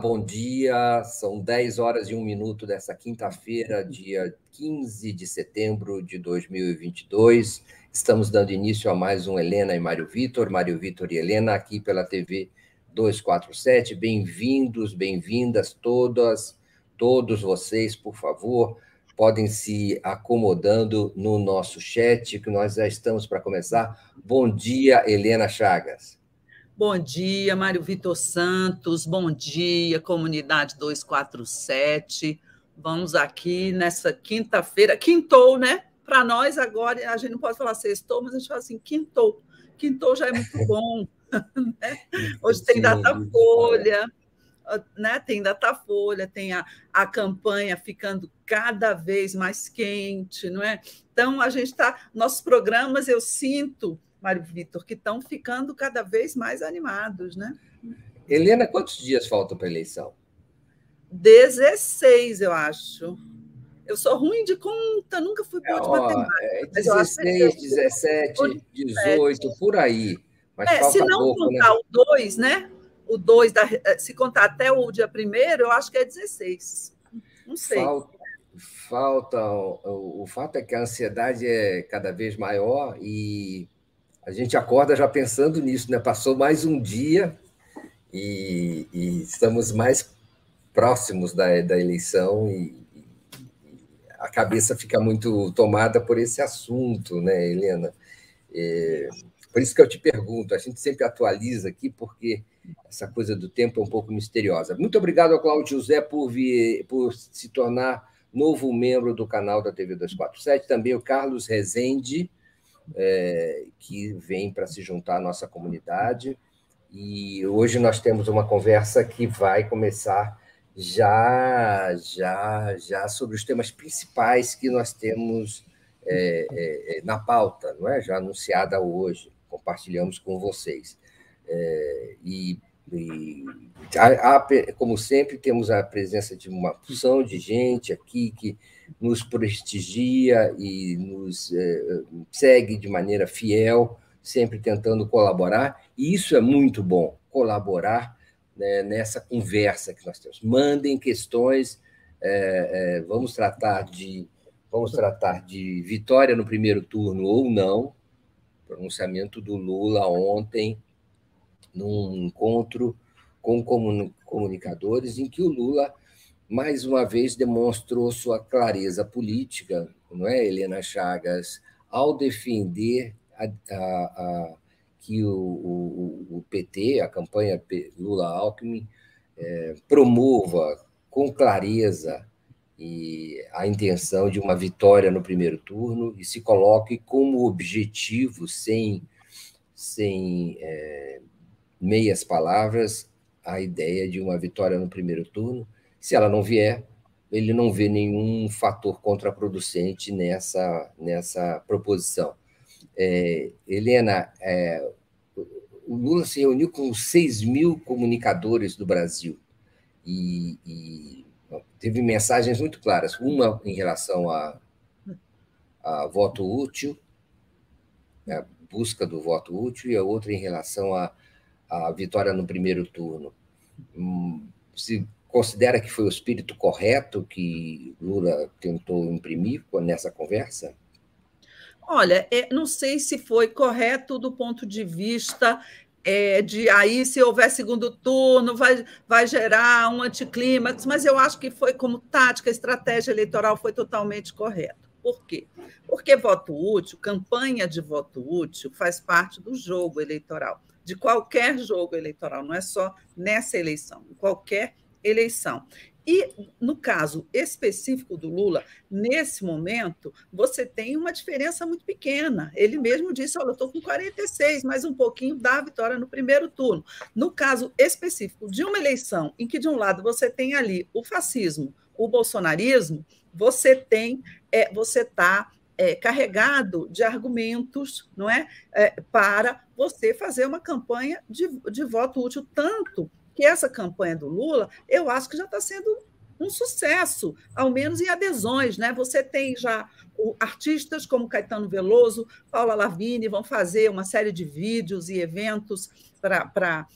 Bom dia. São 10 horas e 1 minuto dessa quinta-feira, dia 15 de setembro de 2022. Estamos dando início a mais um Helena e Mário Vitor, Mário Vitor e Helena, aqui pela TV 247. Bem-vindos, bem-vindas todas, todos vocês, por favor, podem se acomodando no nosso chat, que nós já estamos para começar. Bom dia, Helena Chagas. Bom dia, Mário Vitor Santos. Bom dia, comunidade 247. Vamos aqui nessa quinta-feira. Quintou, né? Para nós agora, a gente não pode falar sextou, mas a gente fala assim, quintou. Quintou já é muito bom. né? Hoje tem Datafolha, né? tem Datafolha, tem a, a campanha ficando cada vez mais quente, não é? Então, a gente está. Nossos programas, eu sinto Mário Vitor, que estão ficando cada vez mais animados, né? Helena, quantos dias faltam para a eleição? 16, eu acho. Eu sou ruim de conta, nunca fui boa é, de matemática. É 16, 17, 18, por aí. Mas é, se não pouco, né? contar né? o 2, né? O 2, eh, se contar até o dia primeiro, eu acho que é 16. Não sei. Falta, falta o, o fato é que a ansiedade é cada vez maior e a gente acorda já pensando nisso, né? Passou mais um dia e, e estamos mais próximos da, da eleição e, e, a cabeça fica muito tomada por esse assunto, né, Helena? É, por isso que eu te pergunto, a gente sempre atualiza aqui, porque essa coisa do tempo é um pouco misteriosa. Muito obrigado ao Cláudio José por, vir, por se tornar novo membro do canal da TV 247, também o Carlos Rezende, é, que vem para se juntar à nossa comunidade. E hoje nós temos uma conversa que vai começar já, já, já sobre os temas principais que nós temos é, é, é na pauta, não é? Já anunciada hoje, compartilhamos com vocês. É, e, e a, a, como sempre, temos a presença de uma porção de gente aqui que nos prestigia e nos é, segue de maneira fiel, sempre tentando colaborar, e isso é muito bom, colaborar né, nessa conversa que nós temos. Mandem questões, é, é, vamos tratar de vamos tratar de vitória no primeiro turno ou não, pronunciamento do Lula ontem num encontro com comunicadores em que o Lula mais uma vez demonstrou sua clareza política, não é, Helena Chagas, ao defender a, a, a, que o, o, o, PT, a campanha Lula-Alckmin, é, promova com clareza e a intenção de uma vitória no primeiro turno e se coloque como objetivo, sem, sem é, meias palavras, a ideia de uma vitória no primeiro turno se ela não vier, ele não vê nenhum fator contraproducente nessa, nessa proposição. É, Helena, é, o Lula se reuniu com 6 mil comunicadores do Brasil e, e teve mensagens muito claras. Uma em relação a, a voto útil, né, a busca do voto útil, e a outra em relação à vitória no primeiro turno. Hum, se Considera que foi o espírito correto que Lula tentou imprimir nessa conversa? Olha, é, não sei se foi correto do ponto de vista é, de aí, se houver segundo turno, vai, vai gerar um anticlímax, mas eu acho que foi como tática, estratégia eleitoral foi totalmente correto. Por quê? Porque voto útil, campanha de voto útil, faz parte do jogo eleitoral, de qualquer jogo eleitoral, não é só nessa eleição, qualquer eleição. E, no caso específico do Lula, nesse momento, você tem uma diferença muito pequena. Ele mesmo disse: Olha, eu estou com 46, mais um pouquinho da vitória no primeiro turno. No caso específico de uma eleição em que, de um lado, você tem ali o fascismo, o bolsonarismo, você tem, é, você está é, carregado de argumentos, não é, é, para você fazer uma campanha de, de voto útil tanto que essa campanha do Lula, eu acho que já está sendo um sucesso, ao menos em adesões. Né? Você tem já artistas como Caetano Veloso, Paula Lavigne, vão fazer uma série de vídeos e eventos para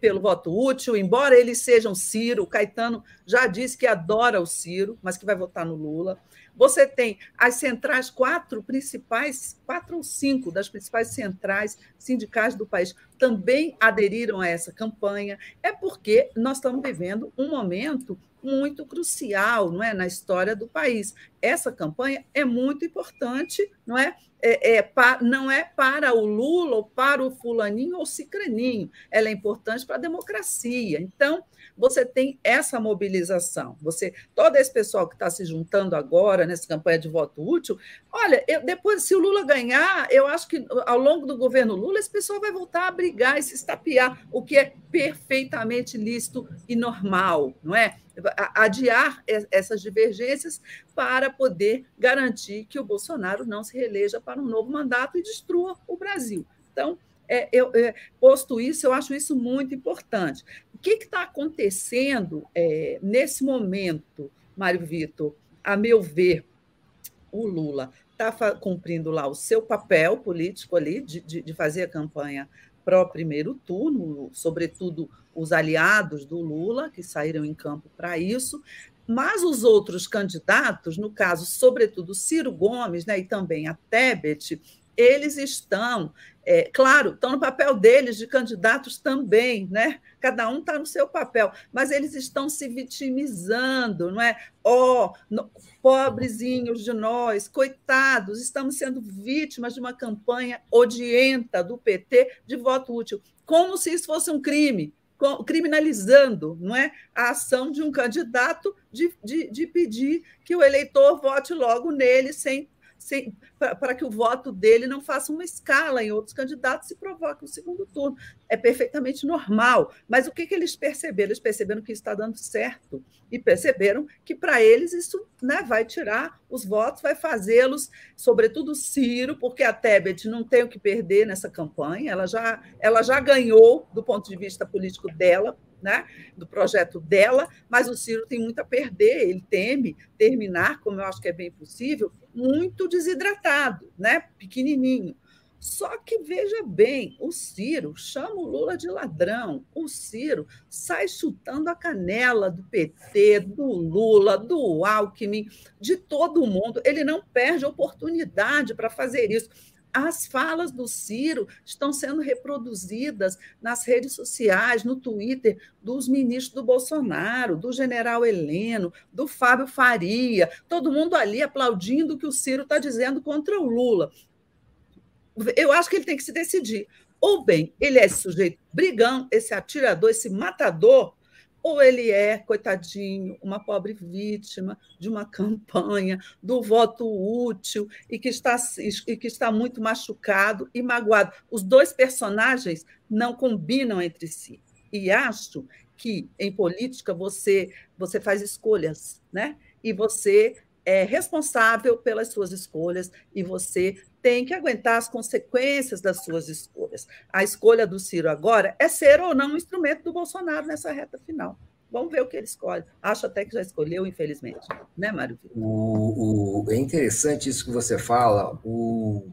pelo voto útil, embora eles sejam Ciro, o Caetano já disse que adora o Ciro, mas que vai votar no Lula. Você tem as centrais, quatro principais, quatro ou cinco das principais centrais sindicais do país também aderiram a essa campanha. É porque nós estamos vivendo um momento muito crucial não é, na história do país. Essa campanha é muito importante, não é? É, é, pa, não é para o Lula ou para o fulaninho ou cicraninho, ela é importante para a democracia. Então, você tem essa mobilização. Você, todo esse pessoal que está se juntando agora nessa campanha de voto útil, olha, eu, depois, se o Lula ganhar, eu acho que ao longo do governo Lula, esse pessoal vai voltar a brigar e se estapear, o que é perfeitamente lícito e normal, não é? adiar essas divergências para poder garantir que o Bolsonaro não se reeleja para um novo mandato e destrua o Brasil. Então, é, eu, é, posto isso, eu acho isso muito importante. O que está acontecendo é, nesse momento, Mário Vitor? A meu ver, o Lula está cumprindo lá o seu papel político ali de, de, de fazer a campanha o primeiro turno, sobretudo os aliados do Lula, que saíram em campo para isso, mas os outros candidatos, no caso, sobretudo Ciro Gomes né, e também a Tebet, eles estão, é, claro, estão no papel deles de candidatos também, né? Cada um está no seu papel, mas eles estão se vitimizando, não é? Ó, oh, pobrezinhos de nós, coitados, estamos sendo vítimas de uma campanha odienta do PT de voto útil, como se isso fosse um crime criminalizando não é, a ação de um candidato de, de, de pedir que o eleitor vote logo nele sem para que o voto dele não faça uma escala em outros candidatos e provoque o segundo turno. É perfeitamente normal. Mas o que, que eles perceberam? Eles perceberam que isso está dando certo e perceberam que, para eles, isso né, vai tirar os votos, vai fazê-los, sobretudo Ciro, porque a Tebet não tem o que perder nessa campanha, ela já, ela já ganhou do ponto de vista político dela, né, do projeto dela, mas o Ciro tem muito a perder, ele teme terminar, como eu acho que é bem possível, muito desidratado, né, pequenininho. Só que veja bem, o Ciro chama o Lula de ladrão. O Ciro sai chutando a canela do PT, do Lula, do Alckmin, de todo mundo. Ele não perde oportunidade para fazer isso as falas do Ciro estão sendo reproduzidas nas redes sociais, no Twitter, dos ministros do Bolsonaro, do general Heleno, do Fábio Faria, todo mundo ali aplaudindo o que o Ciro está dizendo contra o Lula. Eu acho que ele tem que se decidir. Ou bem, ele é esse sujeito brigão, esse atirador, esse matador, ou ele é, coitadinho, uma pobre vítima de uma campanha do voto útil e que está, e que está muito machucado e magoado. Os dois personagens não combinam entre si. E acho que em política você, você faz escolhas, né? E você é responsável pelas suas escolhas e você tem que aguentar as consequências das suas escolhas. A escolha do Ciro agora é ser ou não um instrumento do Bolsonaro nessa reta final. Vamos ver o que ele escolhe. Acho até que já escolheu, infelizmente. Né, Mário? O, o, é interessante isso que você fala, o,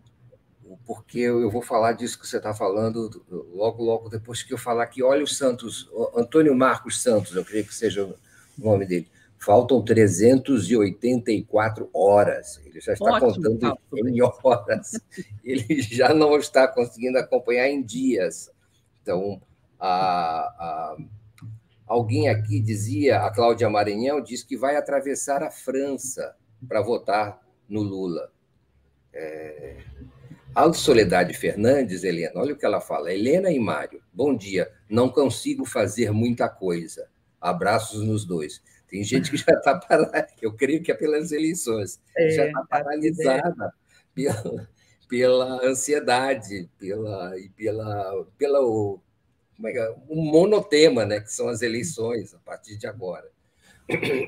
porque eu vou falar disso que você está falando logo, logo depois que eu falar que olha o Santos, Antônio Marcos Santos, eu creio que seja o nome dele Faltam 384 horas. Ele já está Ótimo, contando em horas. Ele já não está conseguindo acompanhar em dias. Então, a, a, alguém aqui dizia, a Cláudia Maranhão disse que vai atravessar a França para votar no Lula. É... A Soledade Fernandes, Helena, olha o que ela fala. Helena e Mário, bom dia. Não consigo fazer muita coisa. Abraços nos dois. Tem gente que já está parada, eu creio que é pelas eleições, é, já está paralisada pela, pela ansiedade, pela, e pela, pela o, como é que é? um monotema, né, que são as eleições a partir de agora.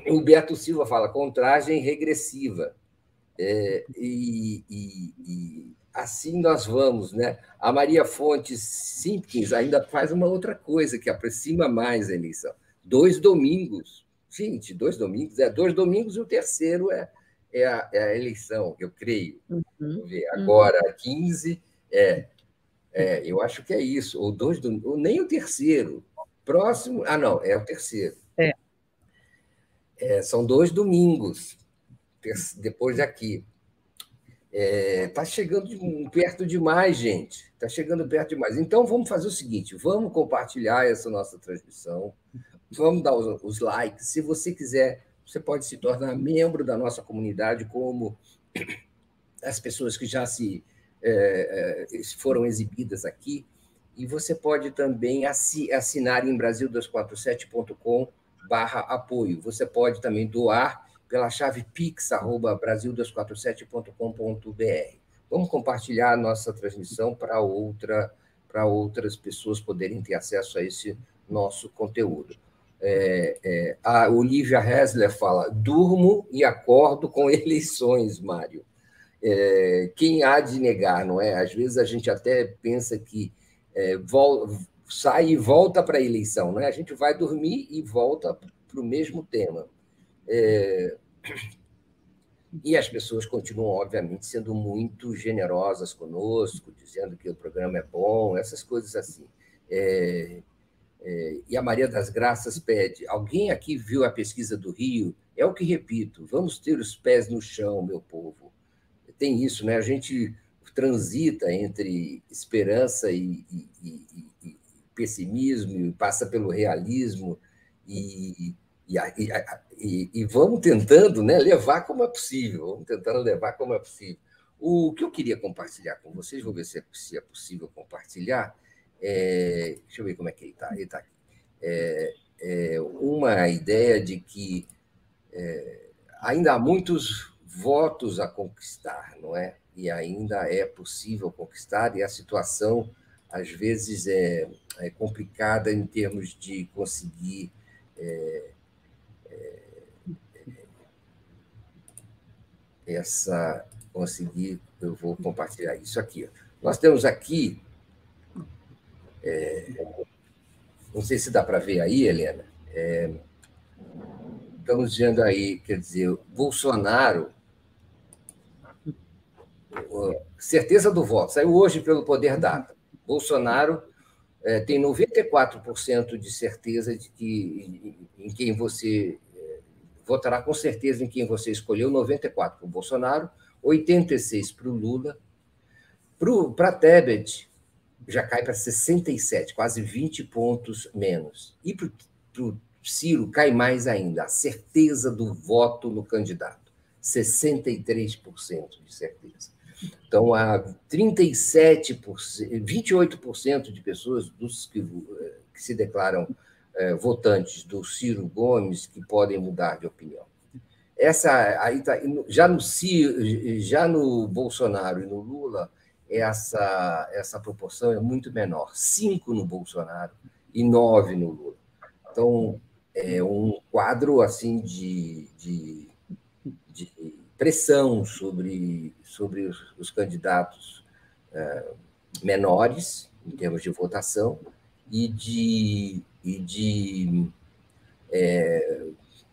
O Beto Silva fala contagem regressiva. É, e, e, e, assim nós vamos, né? A Maria Fontes Simpkins ainda faz uma outra coisa que aproxima mais a eleição. Dois domingos 20, dois domingos, é dois domingos e o terceiro é, é, a, é a eleição, eu creio. Uhum. Ver, agora, 15, é, É, eu acho que é isso. Ou dois do, ou nem o terceiro. Próximo. Ah, não, é o terceiro. É. é são dois domingos depois daqui. Está é, tá chegando perto demais, gente. Está chegando perto demais. Então, vamos fazer o seguinte: vamos compartilhar essa nossa transmissão, vamos dar os, os likes. Se você quiser, você pode se tornar membro da nossa comunidade, como as pessoas que já se é, é foram exibidas aqui. E você pode também assinar em brasil247.com barra apoio. Você pode também doar pela chave pix@brasil247.com.br. Vamos compartilhar a nossa transmissão para outra para outras pessoas poderem ter acesso a esse nosso conteúdo. É, é, a Olivia Hessler fala: durmo e acordo com eleições, Mário. É, quem há de negar, não é? Às vezes a gente até pensa que é, sai e volta para a eleição, não é? A gente vai dormir e volta para o mesmo tema. É, e as pessoas continuam, obviamente, sendo muito generosas conosco, dizendo que o programa é bom, essas coisas assim. É, é, e a Maria das Graças pede: alguém aqui viu a pesquisa do Rio? É o que repito, vamos ter os pés no chão, meu povo. Tem isso, né? A gente transita entre esperança e, e, e, e pessimismo, passa pelo realismo, e, e, vamos tentando né, levar como é possível, vamos tentando levar como é possível. O que eu queria compartilhar com vocês, vou ver se é, se é possível compartilhar. É, deixa eu ver como é que ele está. Ele está. É, é, uma ideia de que é, ainda há muitos votos a conquistar, não é? E ainda é possível conquistar, e a situação, às vezes, é, é complicada em termos de conseguir é, essa conseguir, eu vou compartilhar isso aqui. Nós temos aqui, é, não sei se dá para ver aí, Helena, é, estamos dizendo aí, quer dizer, Bolsonaro, certeza do voto, saiu hoje pelo Poder Data. Bolsonaro é, tem 94% de certeza de que em, em quem você votará com certeza em quem você escolheu, 94 para o Bolsonaro, 86 para o Lula. Para Tebet, já cai para 67, quase 20 pontos menos. E para o Ciro, cai mais ainda, a certeza do voto no candidato, 63% de certeza. Então, há 37%, 28% de pessoas dos que, eh, que se declaram é, votantes do Ciro Gomes que podem mudar de opinião. Essa aí tá, já no já no Bolsonaro e no Lula essa essa proporção é muito menor, cinco no Bolsonaro e nove no Lula. Então é um quadro assim de, de, de pressão sobre sobre os, os candidatos é, menores em termos de votação e de e de é,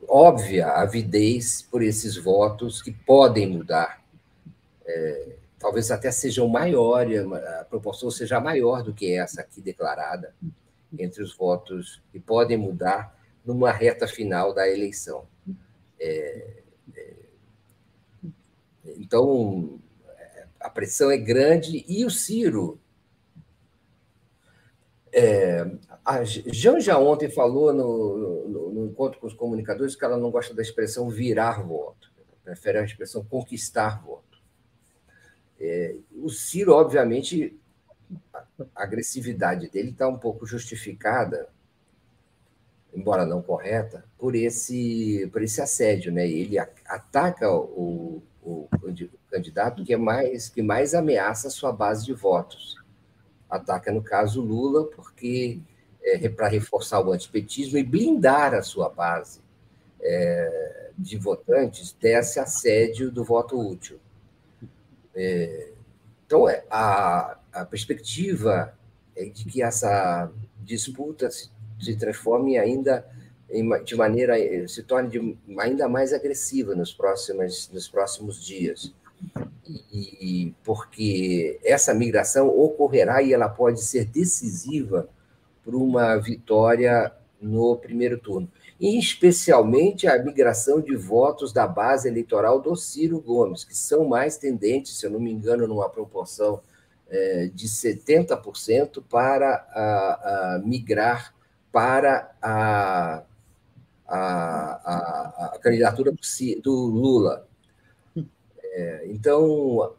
óbvia avidez por esses votos que podem mudar. É, talvez até sejam maiores, a proporção seja maior do que essa aqui declarada entre os votos que podem mudar numa reta final da eleição. É, é, então, a pressão é grande e o Ciro é, a Janja ontem falou no, no, no, encontro com os comunicadores que ela não gosta da expressão virar voto, prefere a expressão conquistar voto. É, o Ciro, obviamente, a agressividade dele está um pouco justificada, embora não correta, por esse, por esse assédio. Né? Ele ataca o, o, candidato que, é mais, que mais ameaça a sua base de votos ataca, no caso, Lula, porque é, para reforçar o antipetismo e blindar a sua base é, de votantes desse assédio do voto útil. É, então, é, a, a perspectiva é de que essa disputa se, se transforme ainda em, de maneira se torne de, ainda mais agressiva nos próximos nos próximos dias. E, porque essa migração ocorrerá e ela pode ser decisiva para uma vitória no primeiro turno, especialmente a migração de votos da base eleitoral do Ciro Gomes, que são mais tendentes, se eu não me engano, numa proporção é, de 70% para a, a migrar para a, a, a candidatura do Lula. É, então,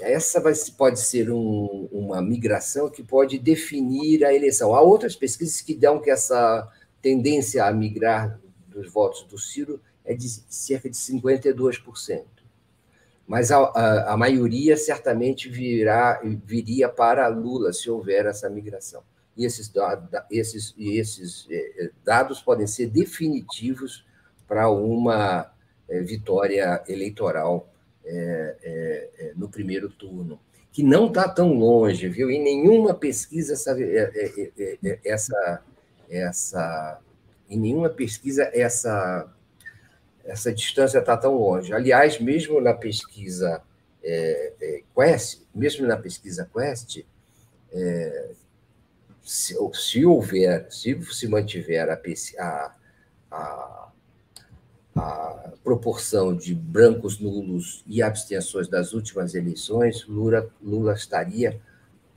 essa vai, pode ser um, uma migração que pode definir a eleição. Há outras pesquisas que dão que essa tendência a migrar dos votos do Ciro é de cerca de 52%. Mas a, a, a maioria certamente virá, viria para Lula se houver essa migração. E esses, esses, esses é, é, dados podem ser definitivos para uma é, vitória eleitoral é, é, no primeiro turno, que não está tão longe, viu? Em nenhuma pesquisa essa, essa, essa, em nenhuma pesquisa essa essa distância está tão longe. Aliás, mesmo na pesquisa Quest, mesmo na pesquisa Quest, se, se, houver, se se mantiver a, a, a a proporção de brancos nulos e abstenções das últimas eleições, Lula, Lula estaria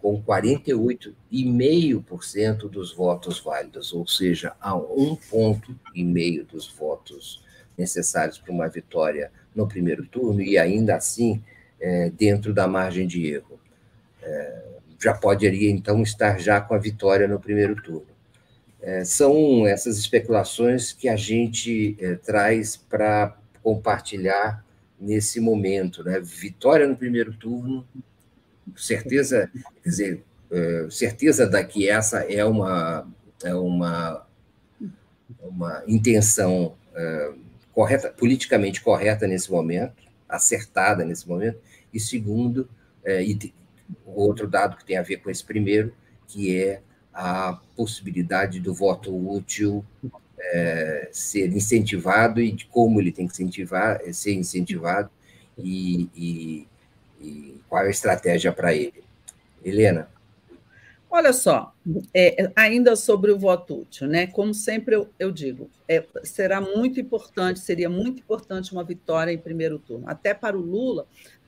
com 48,5% dos votos válidos, ou seja, a um ponto e meio dos votos necessários para uma vitória no primeiro turno, e ainda assim é, dentro da margem de erro. É, já poderia, então, estar já com a vitória no primeiro turno. É, são essas especulações que a gente é, traz para compartilhar nesse momento. Né? Vitória no primeiro turno, certeza, quer dizer, é, certeza da que essa é uma, é uma, uma intenção é, correta, politicamente correta nesse momento, acertada nesse momento, e segundo, é, e outro dado que tem a ver com esse primeiro, que é a possibilidade do voto útil é, ser incentivado e de como ele tem que incentivar, ser incentivado e, e, e qual é a estratégia para ele. Helena. Olha só, é, ainda sobre o voto útil, né? Como sempre eu, eu digo, é, será muito importante, seria muito importante uma vitória em primeiro turno, até para o Lula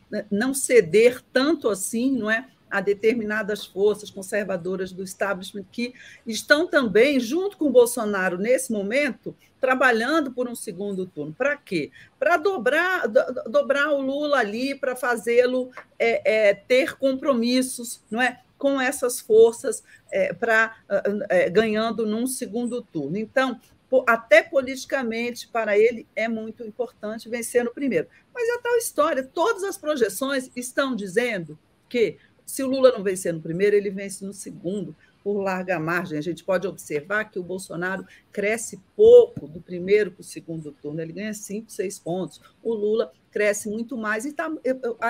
né, não ceder tanto assim, não é? a determinadas forças conservadoras do establishment que estão também, junto com o Bolsonaro, nesse momento, trabalhando por um segundo turno. Para quê? Para dobrar, do, dobrar o Lula ali, para fazê-lo é, é, ter compromissos não é? com essas forças é, para é, ganhando num segundo turno. Então, até politicamente, para ele é muito importante vencer no primeiro. Mas é tal história, todas as projeções estão dizendo que se o Lula não vencer no primeiro, ele vence no segundo, por larga margem. A gente pode observar que o Bolsonaro cresce pouco do primeiro para o segundo turno, ele ganha cinco, seis pontos. O Lula cresce muito mais e está.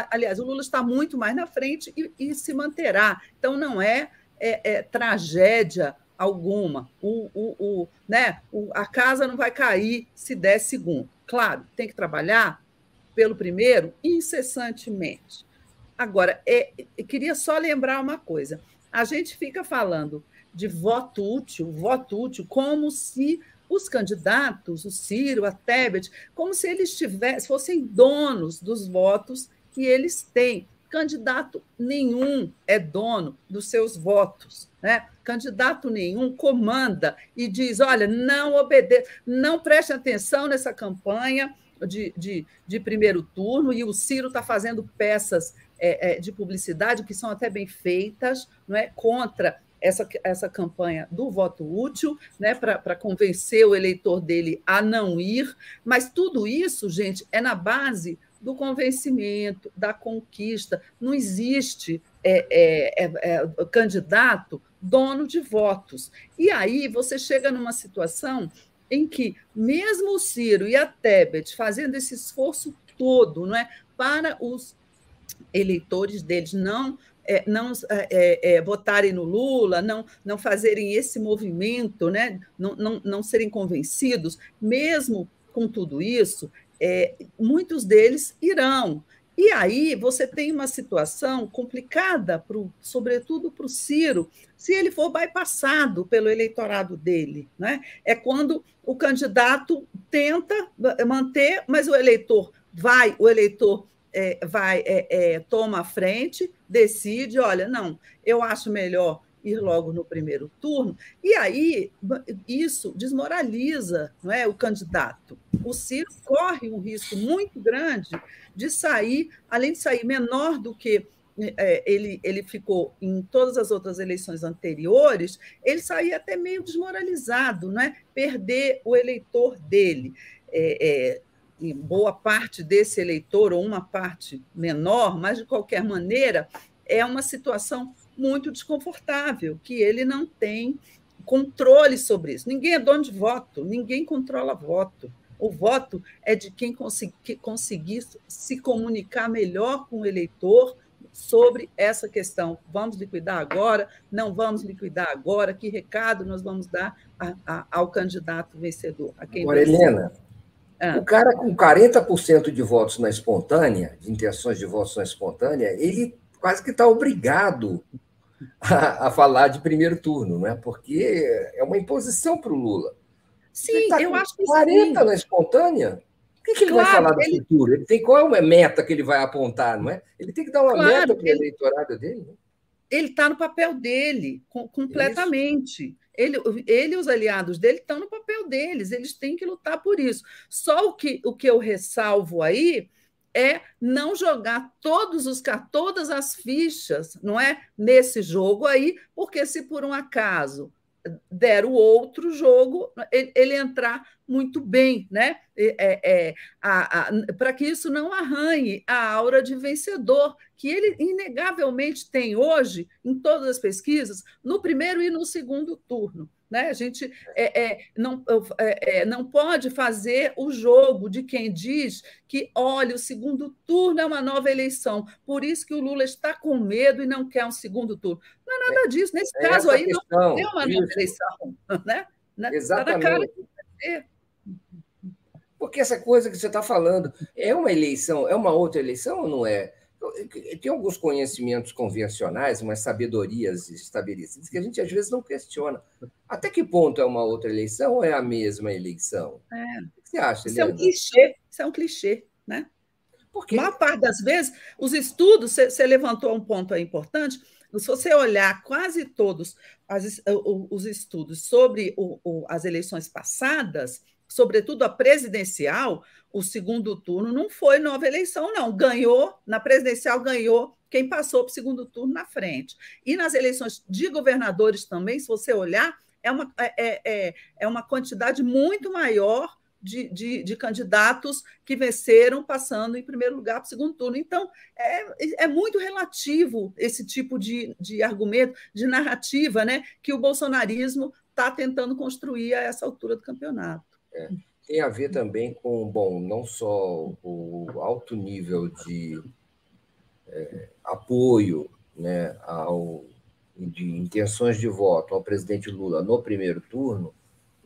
Aliás, o Lula está muito mais na frente e, e se manterá. Então, não é, é, é tragédia alguma. O, o, o, né? O, a casa não vai cair se der segundo. Claro, tem que trabalhar pelo primeiro incessantemente. Agora, é, queria só lembrar uma coisa: a gente fica falando de voto útil, voto útil, como se os candidatos, o Ciro, a Tebet, como se eles tivessem, fossem donos dos votos que eles têm. Candidato nenhum é dono dos seus votos. Né? Candidato nenhum comanda e diz: olha, não obedeça, não preste atenção nessa campanha de, de, de primeiro turno, e o Ciro está fazendo peças é, é, de publicidade que são até bem feitas, não é, contra essa, essa campanha do voto útil, né, para convencer o eleitor dele a não ir, mas tudo isso, gente, é na base do convencimento, da conquista. Não existe é, é, é, é candidato dono de votos. E aí você chega numa situação em que, mesmo o Ciro e a Tebet fazendo esse esforço todo não é, para os eleitores deles não é, não é, é, é, votarem no Lula, não, não fazerem esse movimento, né? não, não, não serem convencidos, mesmo com tudo isso, é, muitos deles irão. E aí você tem uma situação complicada, pro, sobretudo para o Ciro, se ele for bypassado pelo eleitorado dele. Né? É quando o candidato tenta manter, mas o eleitor vai, o eleitor é, vai é, é, toma a frente, decide, olha, não, eu acho melhor ir logo no primeiro turno, e aí isso desmoraliza não é, o candidato. O Ciro corre um risco muito grande de sair, além de sair menor do que é, ele, ele ficou em todas as outras eleições anteriores, ele saía até meio desmoralizado, não é? perder o eleitor dele. É, é, e boa parte desse eleitor, ou uma parte menor, mas de qualquer maneira, é uma situação muito desconfortável, que ele não tem controle sobre isso. Ninguém é dono de voto, ninguém controla voto. O voto é de quem conseguir, conseguir se comunicar melhor com o eleitor sobre essa questão. Vamos liquidar agora? Não vamos liquidar agora? Que recado nós vamos dar a, a, ao candidato vencedor? A quem agora, Helena, ah. o cara com 40% de votos na espontânea, de intenções de votos na espontânea, ele quase que está obrigado a, a, falar de primeiro turno, né? porque é uma imposição para o Lula. Sim, tá eu acho que 40 sim. na espontânea. O que, que ele claro, vai falar do ele... futuro? Ele tem qual é a meta que ele vai apontar, não é? Ele tem que dar uma claro, meta para o ele... eleitorado dele. Né? Ele está no papel dele, completamente. Ele, ele e os aliados dele estão no papel deles, eles têm que lutar por isso. Só o que, o que eu ressalvo aí é não jogar todos os todas as fichas, não é, nesse jogo aí, porque se por um acaso der o outro jogo, ele, ele entrar muito bem, né? É, é, Para que isso não arranhe a aura de vencedor, que ele inegavelmente tem hoje, em todas as pesquisas, no primeiro e no segundo turno. Né? A gente é, é, não, é, é, não pode fazer o jogo de quem diz que, olha, o segundo turno é uma nova eleição, por isso que o Lula está com medo e não quer um segundo turno. Não é nada disso. Nesse é caso aí, questão, não é uma nova isso. eleição. Né? né? Exatamente. Porque essa coisa que você está falando é uma eleição, é uma outra eleição ou não é? Tem alguns conhecimentos convencionais, umas sabedorias estabelecidas que a gente às vezes não questiona. Até que ponto é uma outra eleição ou é a mesma eleição? É. O que você acha, Isso é um clichê, isso é um clichê, né? Porque... A maior parte das vezes, os estudos, você levantou um ponto aí importante, se você olhar quase todos as, os estudos sobre o, o, as eleições passadas, sobretudo a presidencial, o segundo turno não foi nova eleição, não. Ganhou, na presidencial ganhou quem passou para o segundo turno na frente. E nas eleições de governadores também, se você olhar, é uma, é, é, é, é uma quantidade muito maior de, de, de, candidatos que venceram passando em primeiro lugar para o segundo turno. Então, é, é muito relativo esse tipo de, de argumento, de narrativa, né, que o bolsonarismo está tentando construir a essa altura do campeonato. É, tem a ver também com, bom, não só o alto nível de é, apoio né, ao, de intenções de voto ao presidente Lula no primeiro turno,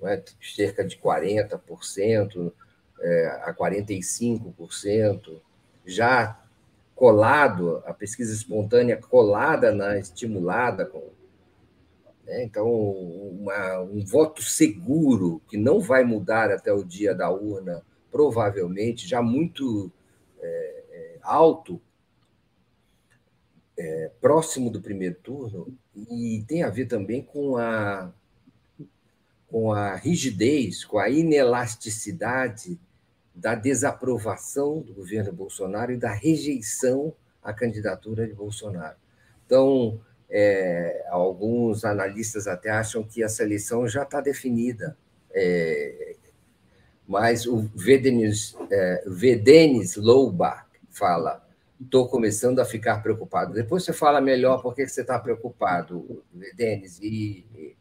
é, cerca de 40% é, a 45%, já colado, a pesquisa espontânea colada na estimulada com? Então, uma, um voto seguro, que não vai mudar até o dia da urna, provavelmente, já muito é, é, alto, é, próximo do primeiro turno, e tem a ver também com a, com a rigidez, com a inelasticidade da desaprovação do governo Bolsonaro e da rejeição à candidatura de Bolsonaro. Então, é, alguns analistas até acham que essa eleição já está definida. É, mas o Vedenis, é, Vedenis fala: estou começando a ficar preocupado. Depois você fala melhor por que você está preocupado, Vedenis, e, e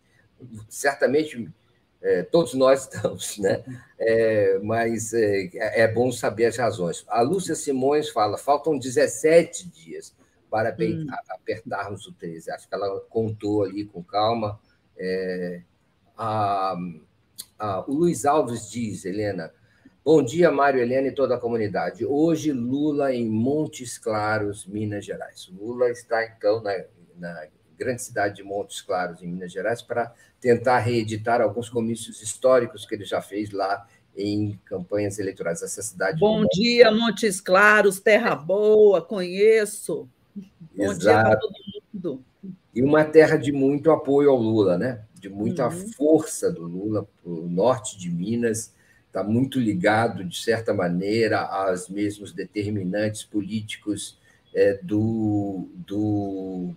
certamente é, todos nós estamos, né? É, mas é, é, bom saber as razões. A Lúcia Simões fala: faltam 17 dias para hum. apertarmos o 13. Acho que ela contou ali com calma. É, a, a, o Luiz Alves diz, Helena, Bom dia, Mário Helena e toda a comunidade. Hoje, Lula em Montes Claros, Minas Gerais. Lula está, então, na, na grande cidade de Montes Claros, em Minas Gerais, para tentar reeditar alguns comícios históricos que ele já fez lá em campanhas eleitorais. Essa cidade. Bom dia, Montes Claros, terra boa, conheço. Bom Exato. dia para todo mundo. E uma terra de muito apoio ao Lula, né? De muita uhum. força do Lula, o norte de Minas está muito ligado, de certa maneira, aos mesmos determinantes políticos é, do, do,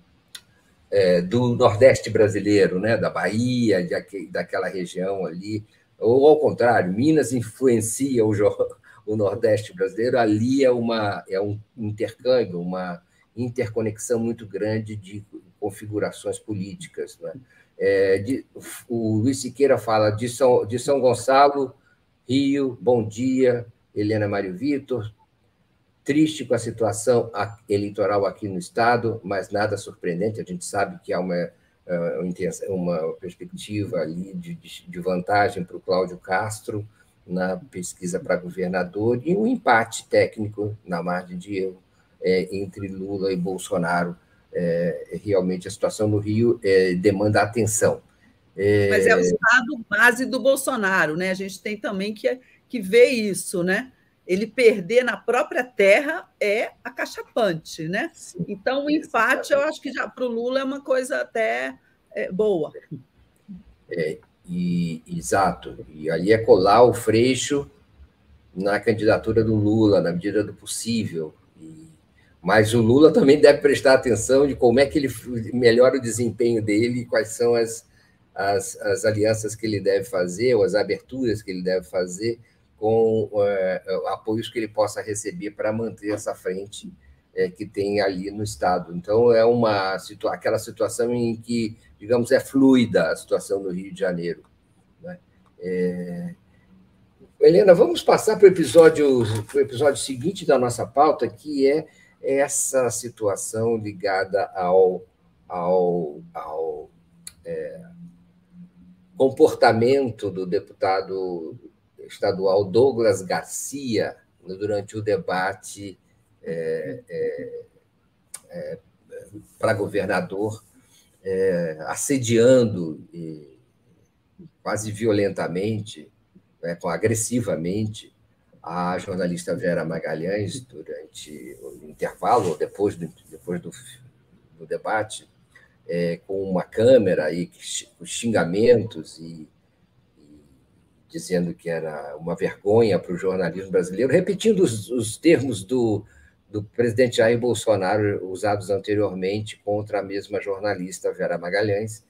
é, do Nordeste brasileiro, né? da Bahia, de, daquela região ali. Ou, ao contrário, Minas influencia o, o Nordeste brasileiro, ali é, uma, é um intercâmbio, uma interconexão muito grande de configurações políticas. Né? É, de, o Luiz Siqueira fala de São, de São Gonçalo Rio, bom dia, Helena Mário Vitor. Triste com a situação eleitoral aqui no Estado, mas nada surpreendente. A gente sabe que há uma, eh, uma perspectiva ali de, de vantagem para o Cláudio Castro na pesquisa para governador e um empate técnico na margem de erro é, entre Lula e Bolsonaro. É, realmente a situação no Rio é, demanda atenção. É... Mas é o estado base do Bolsonaro, né? A gente tem também que, que ver isso, né? Ele perder na própria terra é acachapante, né? Sim, então, o empate, exatamente. eu acho que já para o Lula é uma coisa até é, boa. É, e, exato. E ali é colar o freixo na candidatura do Lula, na medida do possível. Mas o Lula também deve prestar atenção de como é que ele melhora o desempenho dele e quais são as, as, as alianças que ele deve fazer, ou as aberturas que ele deve fazer com é, apoios que ele possa receber para manter essa frente é, que tem ali no Estado. Então, é uma aquela situação em que, digamos, é fluida a situação no Rio de Janeiro. Né? É... Helena, vamos passar para o episódio, episódio seguinte da nossa pauta, que é essa situação ligada ao, ao, ao é, comportamento do deputado estadual Douglas Garcia durante o debate é, é, é, para governador, é, assediando quase violentamente, né, agressivamente, a jornalista Vera Magalhães durante o intervalo, depois do, depois do, do debate, é, com uma câmera e com xingamentos e, e, dizendo que era uma vergonha para o jornalismo brasileiro, repetindo os, os termos do, do presidente Jair Bolsonaro usados anteriormente contra a mesma jornalista Vera Magalhães,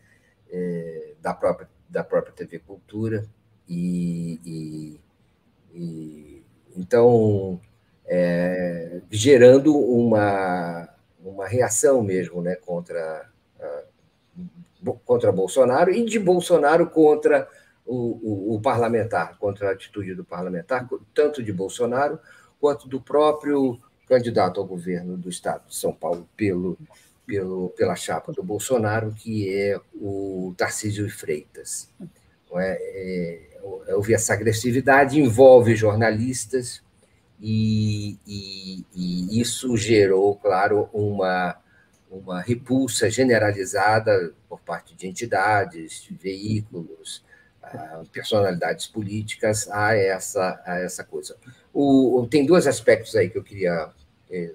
é, da, própria, da própria TV Cultura. E, e, e então, é, gerando uma, uma reação mesmo né, contra contra Bolsonaro e de Bolsonaro contra o, o, o, parlamentar, contra a atitude do parlamentar, tanto de Bolsonaro quanto do próprio candidato ao governo do Estado de São Paulo pelo, pelo, pela chapa do Bolsonaro, que é o Tarcísio Freitas. É, é, houve essa agressividade, envolve jornalistas, e, e, e isso gerou, claro, uma uma repulsa generalizada por parte de entidades, de veículos, ah, personalidades políticas a essa, a essa coisa. O, tem dois aspectos aí que eu queria eh,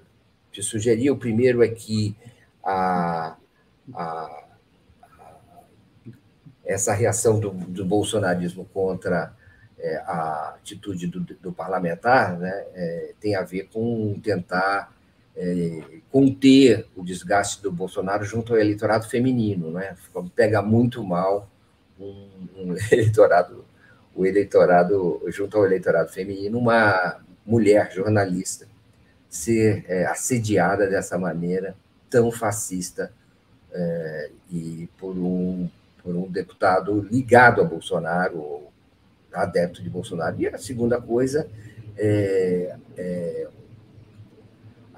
te sugerir. O primeiro é que a, a essa reação do, do bolsonarismo contra é, a atitude do, do parlamentar né, é, tem a ver com tentar é, conter o desgaste do Bolsonaro junto ao eleitorado feminino, né? Pega muito mal um, um eleitorado, o eleitorado junto ao eleitorado feminino, uma mulher jornalista ser é, assediada dessa maneira tão fascista é, e por um um deputado ligado a Bolsonaro ou adepto de Bolsonaro. E a segunda coisa é, é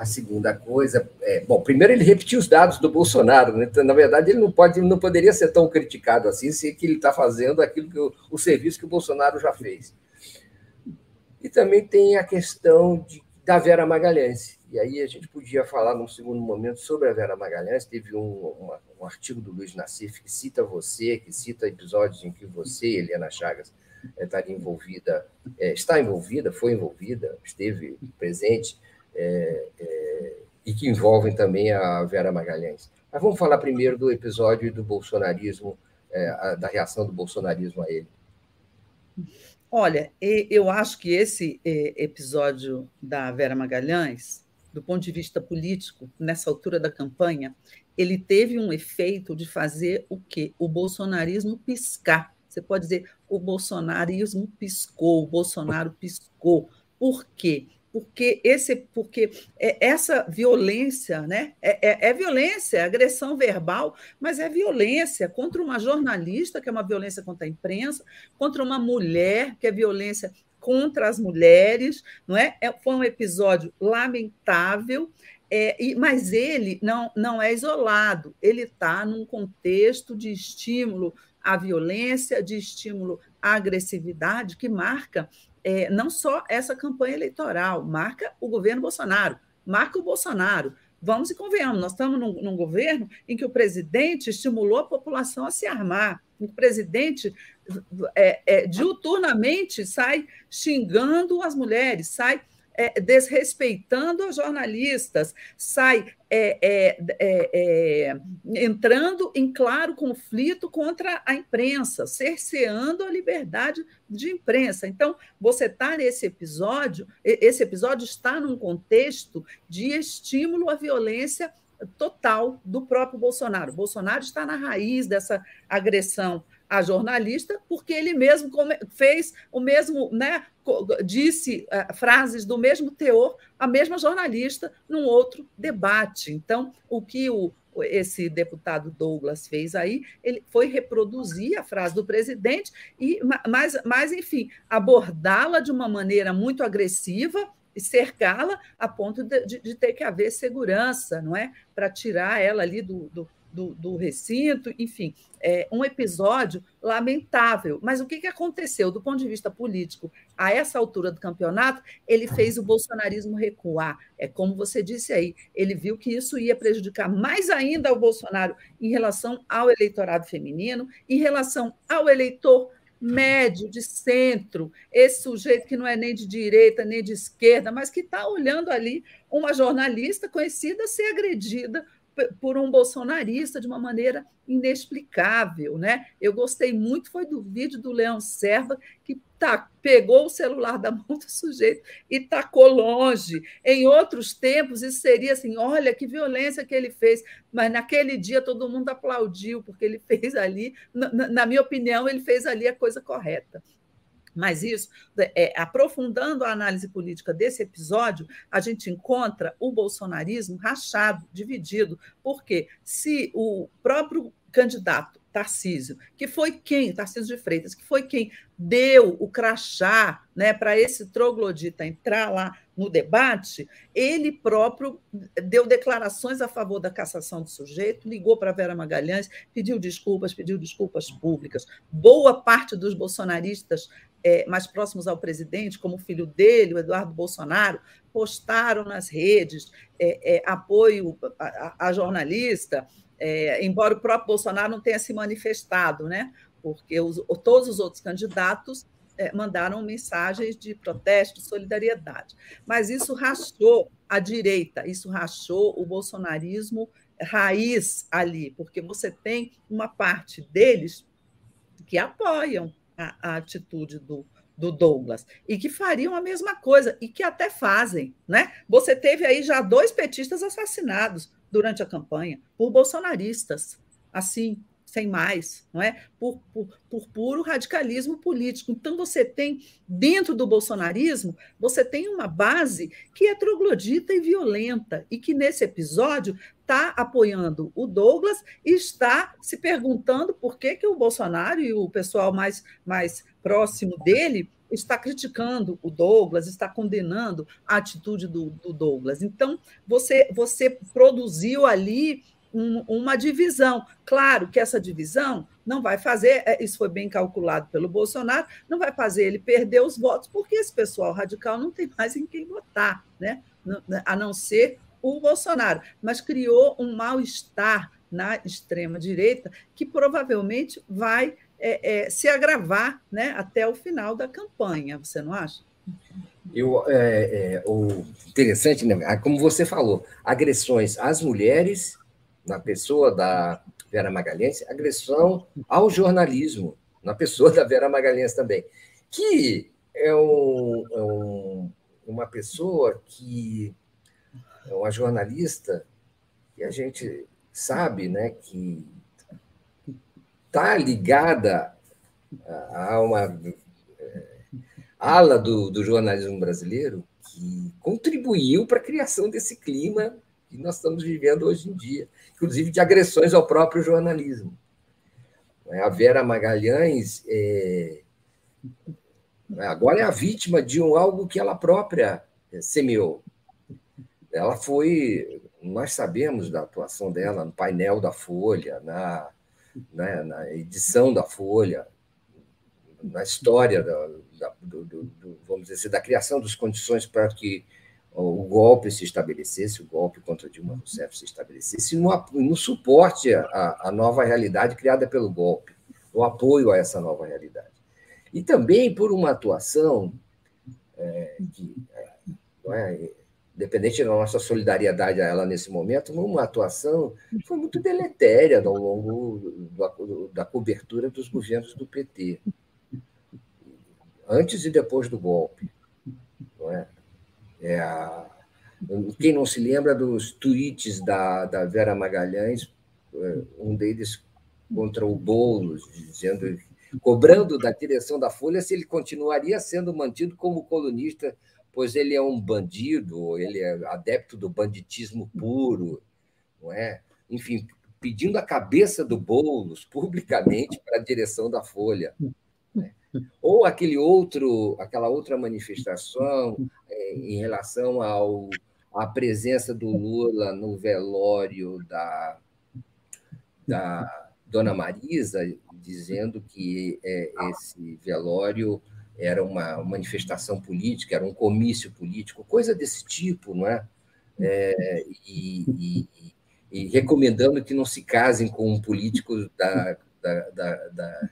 a segunda coisa, é, bom, primeiro ele repetiu os dados do Bolsonaro, né? então, na verdade ele não pode, não poderia ser tão criticado assim se que ele está fazendo aquilo que o, o serviço que o Bolsonaro já fez. E também tem a questão de, da Vera Magalhães. E aí a gente podia falar num segundo momento sobre a Vera Magalhães. Teve um, uma, um artigo do Luiz Nassif que cita você, que cita episódios em que você, Helena Chagas, eh, estaria envolvida, é, está envolvida, foi envolvida, esteve presente, é, é, e que envolvem também a Vera Magalhães. Mas vamos falar primeiro do episódio do bolsonarismo, da reação do bolsonarismo a ele. Olha, eu acho que esse episódio da Vera Magalhães, do ponto de vista político, nessa altura da campanha, ele teve um efeito de fazer o quê? O bolsonarismo piscar. Você pode dizer, o bolsonarismo piscou, o Bolsonaro piscou. Por quê? Porque, esse, porque é, essa violência né, é, é, é violência, é agressão verbal, mas é violência contra uma jornalista, que é uma violência contra a imprensa, contra uma mulher, que é violência contra as mulheres, não é? é foi um episódio lamentável, é, e, mas ele não, não é isolado, ele está num contexto de estímulo à violência, de estímulo à agressividade, que marca é, não só essa campanha eleitoral, marca o governo Bolsonaro, marca o Bolsonaro. Vamos e convenhamos, nós estamos num, num governo em que o presidente estimulou a população a se armar, o presidente é, é, diuturnamente sai xingando as mulheres, sai é, desrespeitando os jornalistas, sai é, é, é, é, entrando em claro conflito contra a imprensa, cerceando a liberdade de imprensa. Então, você está nesse episódio, esse episódio está num contexto de estímulo à violência total do próprio Bolsonaro. Bolsonaro está na raiz dessa agressão a jornalista, porque ele mesmo fez o mesmo, né, disse uh, frases do mesmo teor a mesma jornalista num outro debate. Então, o que o, esse deputado Douglas fez aí, ele foi reproduzir a frase do presidente e, mas, mas enfim, abordá-la de uma maneira muito agressiva e cercá-la a ponto de, de, de, ter que haver segurança, não é, para tirar ela ali do, do do, do recinto, enfim, é um episódio lamentável. Mas o que, que aconteceu? Do ponto de vista político, a essa altura do campeonato, ele fez o bolsonarismo recuar. É como você disse aí, ele viu que isso ia prejudicar mais ainda o Bolsonaro em relação ao eleitorado feminino, em relação ao eleitor médio, de centro, esse sujeito que não é nem de direita, nem de esquerda, mas que está olhando ali uma jornalista conhecida ser agredida por um bolsonarista de uma maneira inexplicável. Né? Eu gostei muito foi do vídeo do Leão Serva, que tá, pegou o celular da mão do sujeito e tacou longe. Em outros tempos, isso seria assim: olha que violência que ele fez. Mas naquele dia todo mundo aplaudiu, porque ele fez ali, na, na minha opinião, ele fez ali a coisa correta. Mas isso, é, aprofundando a análise política desse episódio, a gente encontra o bolsonarismo rachado, dividido, porque se o próprio candidato Tarcísio, que foi quem, Tarcísio de Freitas, que foi quem deu o crachá né, para esse troglodita entrar lá no debate, ele próprio deu declarações a favor da cassação do sujeito, ligou para Vera Magalhães, pediu desculpas, pediu desculpas públicas. Boa parte dos bolsonaristas é, mais próximos ao presidente, como o filho dele, o Eduardo Bolsonaro, postaram nas redes é, é, apoio à, jornalista, é, embora o próprio Bolsonaro não tenha se manifestado, né? porque os, todos os outros candidatos é, mandaram mensagens de protesto, solidariedade. Mas isso rachou a direita, isso rachou o bolsonarismo raiz ali, porque você tem uma parte deles que apoiam a, a atitude do, do Douglas e que fariam a mesma coisa e que até fazem, né? Você teve aí já dois petistas assassinados durante a campanha por bolsonaristas, assim, sem mais, não é? Por, por, por, puro radicalismo político. Então, você tem, dentro do bolsonarismo, você tem uma base que é troglodita e violenta, e que, nesse episódio, está apoiando o Douglas e está se perguntando por que, que o Bolsonaro e o pessoal mais, mais próximo dele está criticando o Douglas, está condenando a atitude do, do Douglas. Então, você, você produziu ali um, uma divisão. Claro que essa divisão não vai fazer, é, isso foi bem calculado pelo Bolsonaro, não vai fazer ele perder os votos, porque esse pessoal radical não tem mais em quem votar, né? a não ser o Bolsonaro, mas criou um mal-estar na extrema-direita que provavelmente vai é, é, se agravar né, até o final da campanha, você não acha? Eu, é, é, o interessante, né? Ah, como você falou, agressões às mulheres, na pessoa da Vera Magalhães, agressão ao jornalismo, na pessoa da Vera Magalhães também, que é, um, é um, uma pessoa que é uma jornalista que a gente sabe né, que está ligada a uma é, ala do, do jornalismo brasileiro que contribuiu para a criação desse clima que nós estamos vivendo hoje em dia, inclusive de agressões ao próprio jornalismo. A Vera Magalhães é, agora é a vítima de um algo que ela própria semeou. Ela foi, nós sabemos da atuação dela no painel da Folha, na, na, na edição da Folha, na história da, da do, do, do, vamos dizer assim, da criação das condições para que o golpe se estabelecesse, o golpe contra Dilma Rousseff se estabelecesse, no, no suporte à, à nova realidade criada pelo golpe, o apoio a essa nova realidade. E também por uma atuação é, que, é, independente da nossa solidariedade a ela nesse momento, uma atuação foi muito deletéria ao longo da, da cobertura dos governos do PT, antes e depois do golpe. Não é? É quem não se lembra dos tweets da, da Vera Magalhães, é, um deles contra o Boulos, dizendo, cobrando da direção da Folha se ele continuaria sendo mantido como colunista pois ele é um bandido, ele é adepto do banditismo puro, não é? Enfim, pedindo a cabeça do Boulos publicamente para a direção da Folha. Né? Ou aquele outro, aquela outra manifestação é, em relação ao à presença do Lula no velório da, da Dona Marisa, dizendo que é, esse velório era uma manifestação política, era um comício político, coisa desse tipo, não é? é e, e, e, recomendando que não se casem com um político da, da, da, da,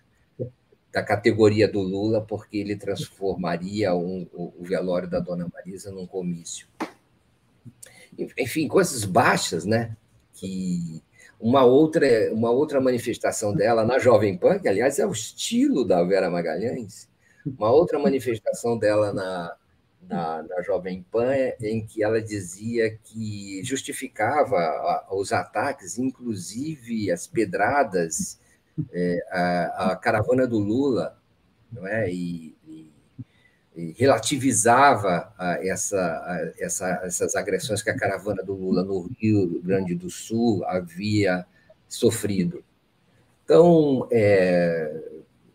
da categoria do Lula, porque ele transformaria um, o, o velório da Dona Marisa num comício. Enfim, coisas baixas, né? Que uma outra, uma outra manifestação dela na Jovem Pan, que, aliás, é o estilo da Vera Magalhães, uma outra manifestação dela na, na, na, Jovem Pan, em que ela dizia que justificava os ataques, inclusive as pedradas, é, a, a, caravana do Lula, não é? e, e, e relativizava essa, essa, essas agressões que a caravana do Lula no Rio Grande do Sul havia sofrido. Então, é,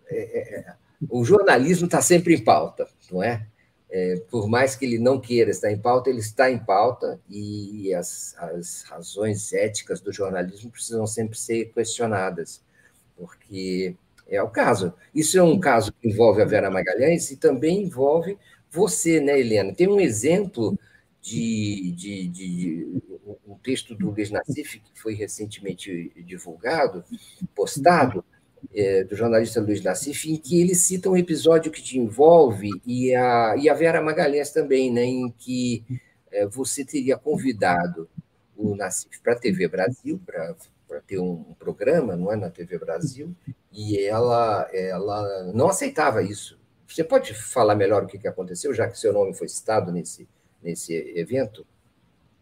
é, é o jornalismo está sempre em pauta, não é? é? Por mais que ele não queira estar em pauta, ele está em pauta e as, as razões éticas do jornalismo precisam sempre ser questionadas, porque é o caso. Isso é um caso que envolve a Vera Magalhães e também envolve você, né, Helena? Tem um exemplo de, de, de um texto do Luiz Nassif, que foi recentemente divulgado, postado, é, do jornalista Luiz Nassif, em que ele cita um episódio que te envolve, e a, e a Vera Magalhães também, né, em que é, você teria convidado o Nassif para a TV Brasil, para ter um programa, não é, na TV Brasil, e ela, ela não aceitava isso. Você pode falar melhor o que aconteceu, já que seu nome foi citado nesse, nesse evento?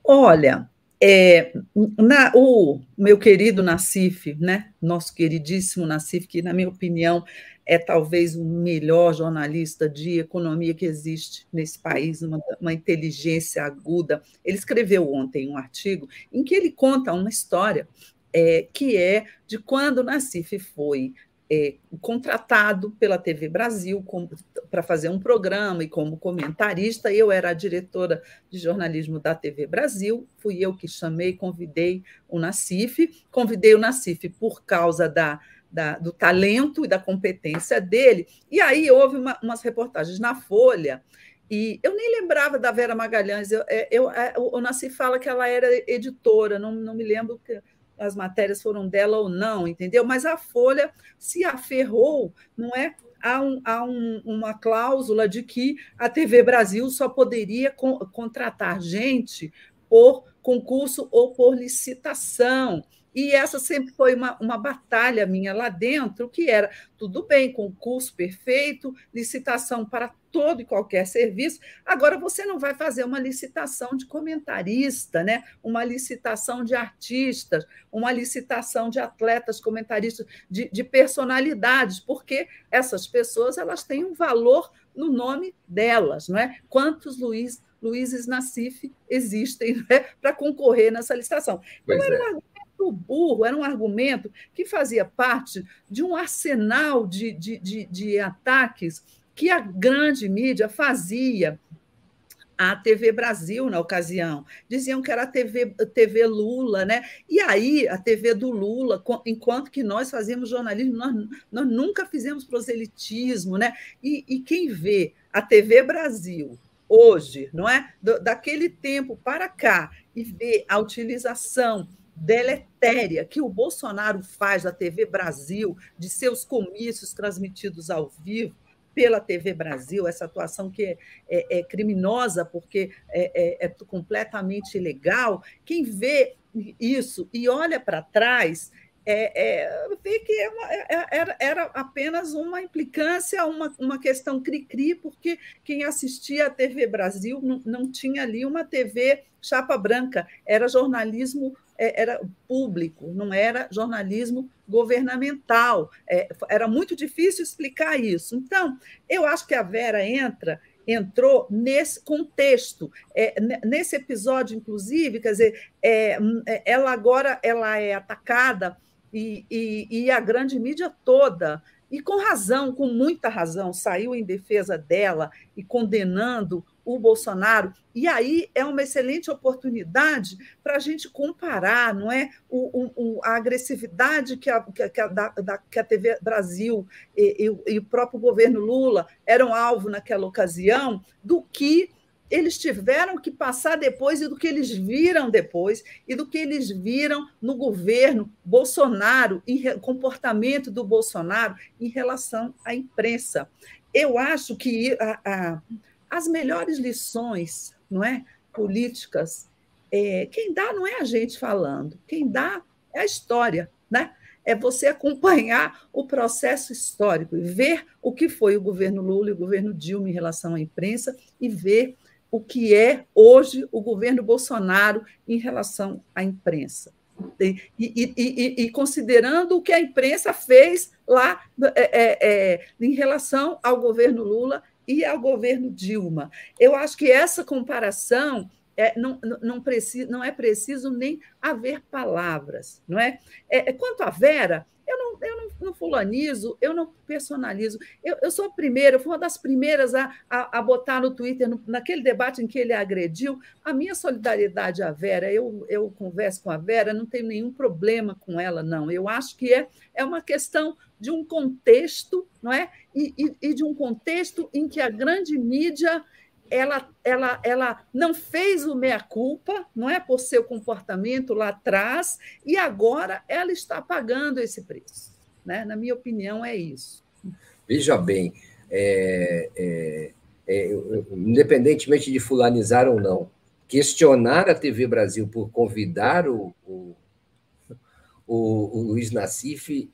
Olha, é, na, o meu querido Nassif, né? nosso queridíssimo Nassif, que, na minha opinião, é talvez o melhor jornalista de economia que existe nesse país, uma, uma inteligência aguda. Ele escreveu ontem um artigo em que ele conta uma história é, que é de quando Nassif foi é, contratado pela TV Brasil para fazer um programa e como comentarista. Eu era a diretora de jornalismo da TV Brasil, fui eu que chamei, convidei o Nacif, convidei o Nacif por causa da da, do talento e da competência dele. E aí houve uma, umas reportagens na Folha, e eu nem lembrava da Vera Magalhães, eu, é, eu, é, eu, eu nasci fala que ela era editora, não, não me lembro que as matérias foram dela ou não, entendeu? Mas a Folha se aferrou, não é? Há, um, há um, uma cláusula de que a TV Brasil só poderia con contratar gente por concurso ou por licitação. E essa sempre foi uma, uma batalha minha lá dentro, que era tudo bem, concurso perfeito, licitação para todo e qualquer serviço. Agora, você não vai fazer uma licitação de comentarista, né? uma licitação de artistas, uma licitação de atletas, comentaristas, de, de personalidades, porque essas pessoas elas têm um valor no nome delas. Não é? Quantos Luiz, Luizes Nassif existem né? para concorrer nessa licitação? Então, era uma o burro era um argumento que fazia parte de um arsenal de, de, de, de ataques que a grande mídia fazia à TV Brasil na ocasião. Diziam que era a TV, TV Lula, né? E aí, a TV do Lula, enquanto que nós fazíamos jornalismo, nós, nós nunca fizemos proselitismo, né? E, e quem vê a TV Brasil hoje, não é? daquele tempo para cá, e vê a utilização deletéria que o Bolsonaro faz da TV Brasil, de seus comícios transmitidos ao vivo pela TV Brasil, essa atuação que é, é, é criminosa porque é, é, é completamente ilegal. Quem vê isso e olha para trás é, é, vê que é uma, é, é, era, era, apenas uma implicância, uma, uma questão cri-cri, porque quem assistia à TV Brasil não, não tinha ali uma TV chapa branca, era jornalismo era público, não era jornalismo governamental. É, era muito difícil explicar isso. Então, eu acho que a Vera entra entrou nesse contexto, é, nesse episódio, inclusive, quer dizer, é, é, ela agora ela é atacada e, e, e, a grande mídia toda, e com razão, com muita razão, saiu em defesa dela e condenando o Bolsonaro. E aí é uma excelente oportunidade para a gente comparar não é, o, o, a agressividade que a, que a, da, que a TV Brasil e, e, e o próprio governo Lula eram alvo naquela ocasião, do que eles tiveram que passar depois e do que eles viram depois e do que eles viram no governo Bolsonaro e comportamento do Bolsonaro em relação à imprensa. Eu acho que a, a, as melhores lições, não é, políticas, é, quem dá não é a gente falando, quem dá é a história, né? É você acompanhar o processo histórico e ver o que foi o governo Lula e o governo Dilma em relação à imprensa e ver o que é hoje o governo Bolsonaro em relação à imprensa. E, e, e, e considerando o que a imprensa fez lá é, é, é, em relação ao governo Lula e ao governo Dilma. Eu acho que essa comparação é, não, não, precisa, não é preciso nem haver palavras. Não é? é? é quanto à Vera, eu não, não fulanizo, eu não personalizo. Eu, eu sou a primeira, eu fui uma das primeiras a, a, a botar no Twitter, no, naquele debate em que ele agrediu, a minha solidariedade à Vera. Eu, eu converso com a Vera, não tenho nenhum problema com ela, não. Eu acho que é, é uma questão de um contexto, não é? E, e, e de um contexto em que a grande mídia ela, ela, ela não fez o meia-culpa, não é por seu comportamento lá atrás, e agora ela está pagando esse preço. Né? Na minha opinião, é isso. Veja bem, é, é, é, independentemente de fulanizar ou não, questionar a TV Brasil por convidar o, o, o, o Luiz Nassif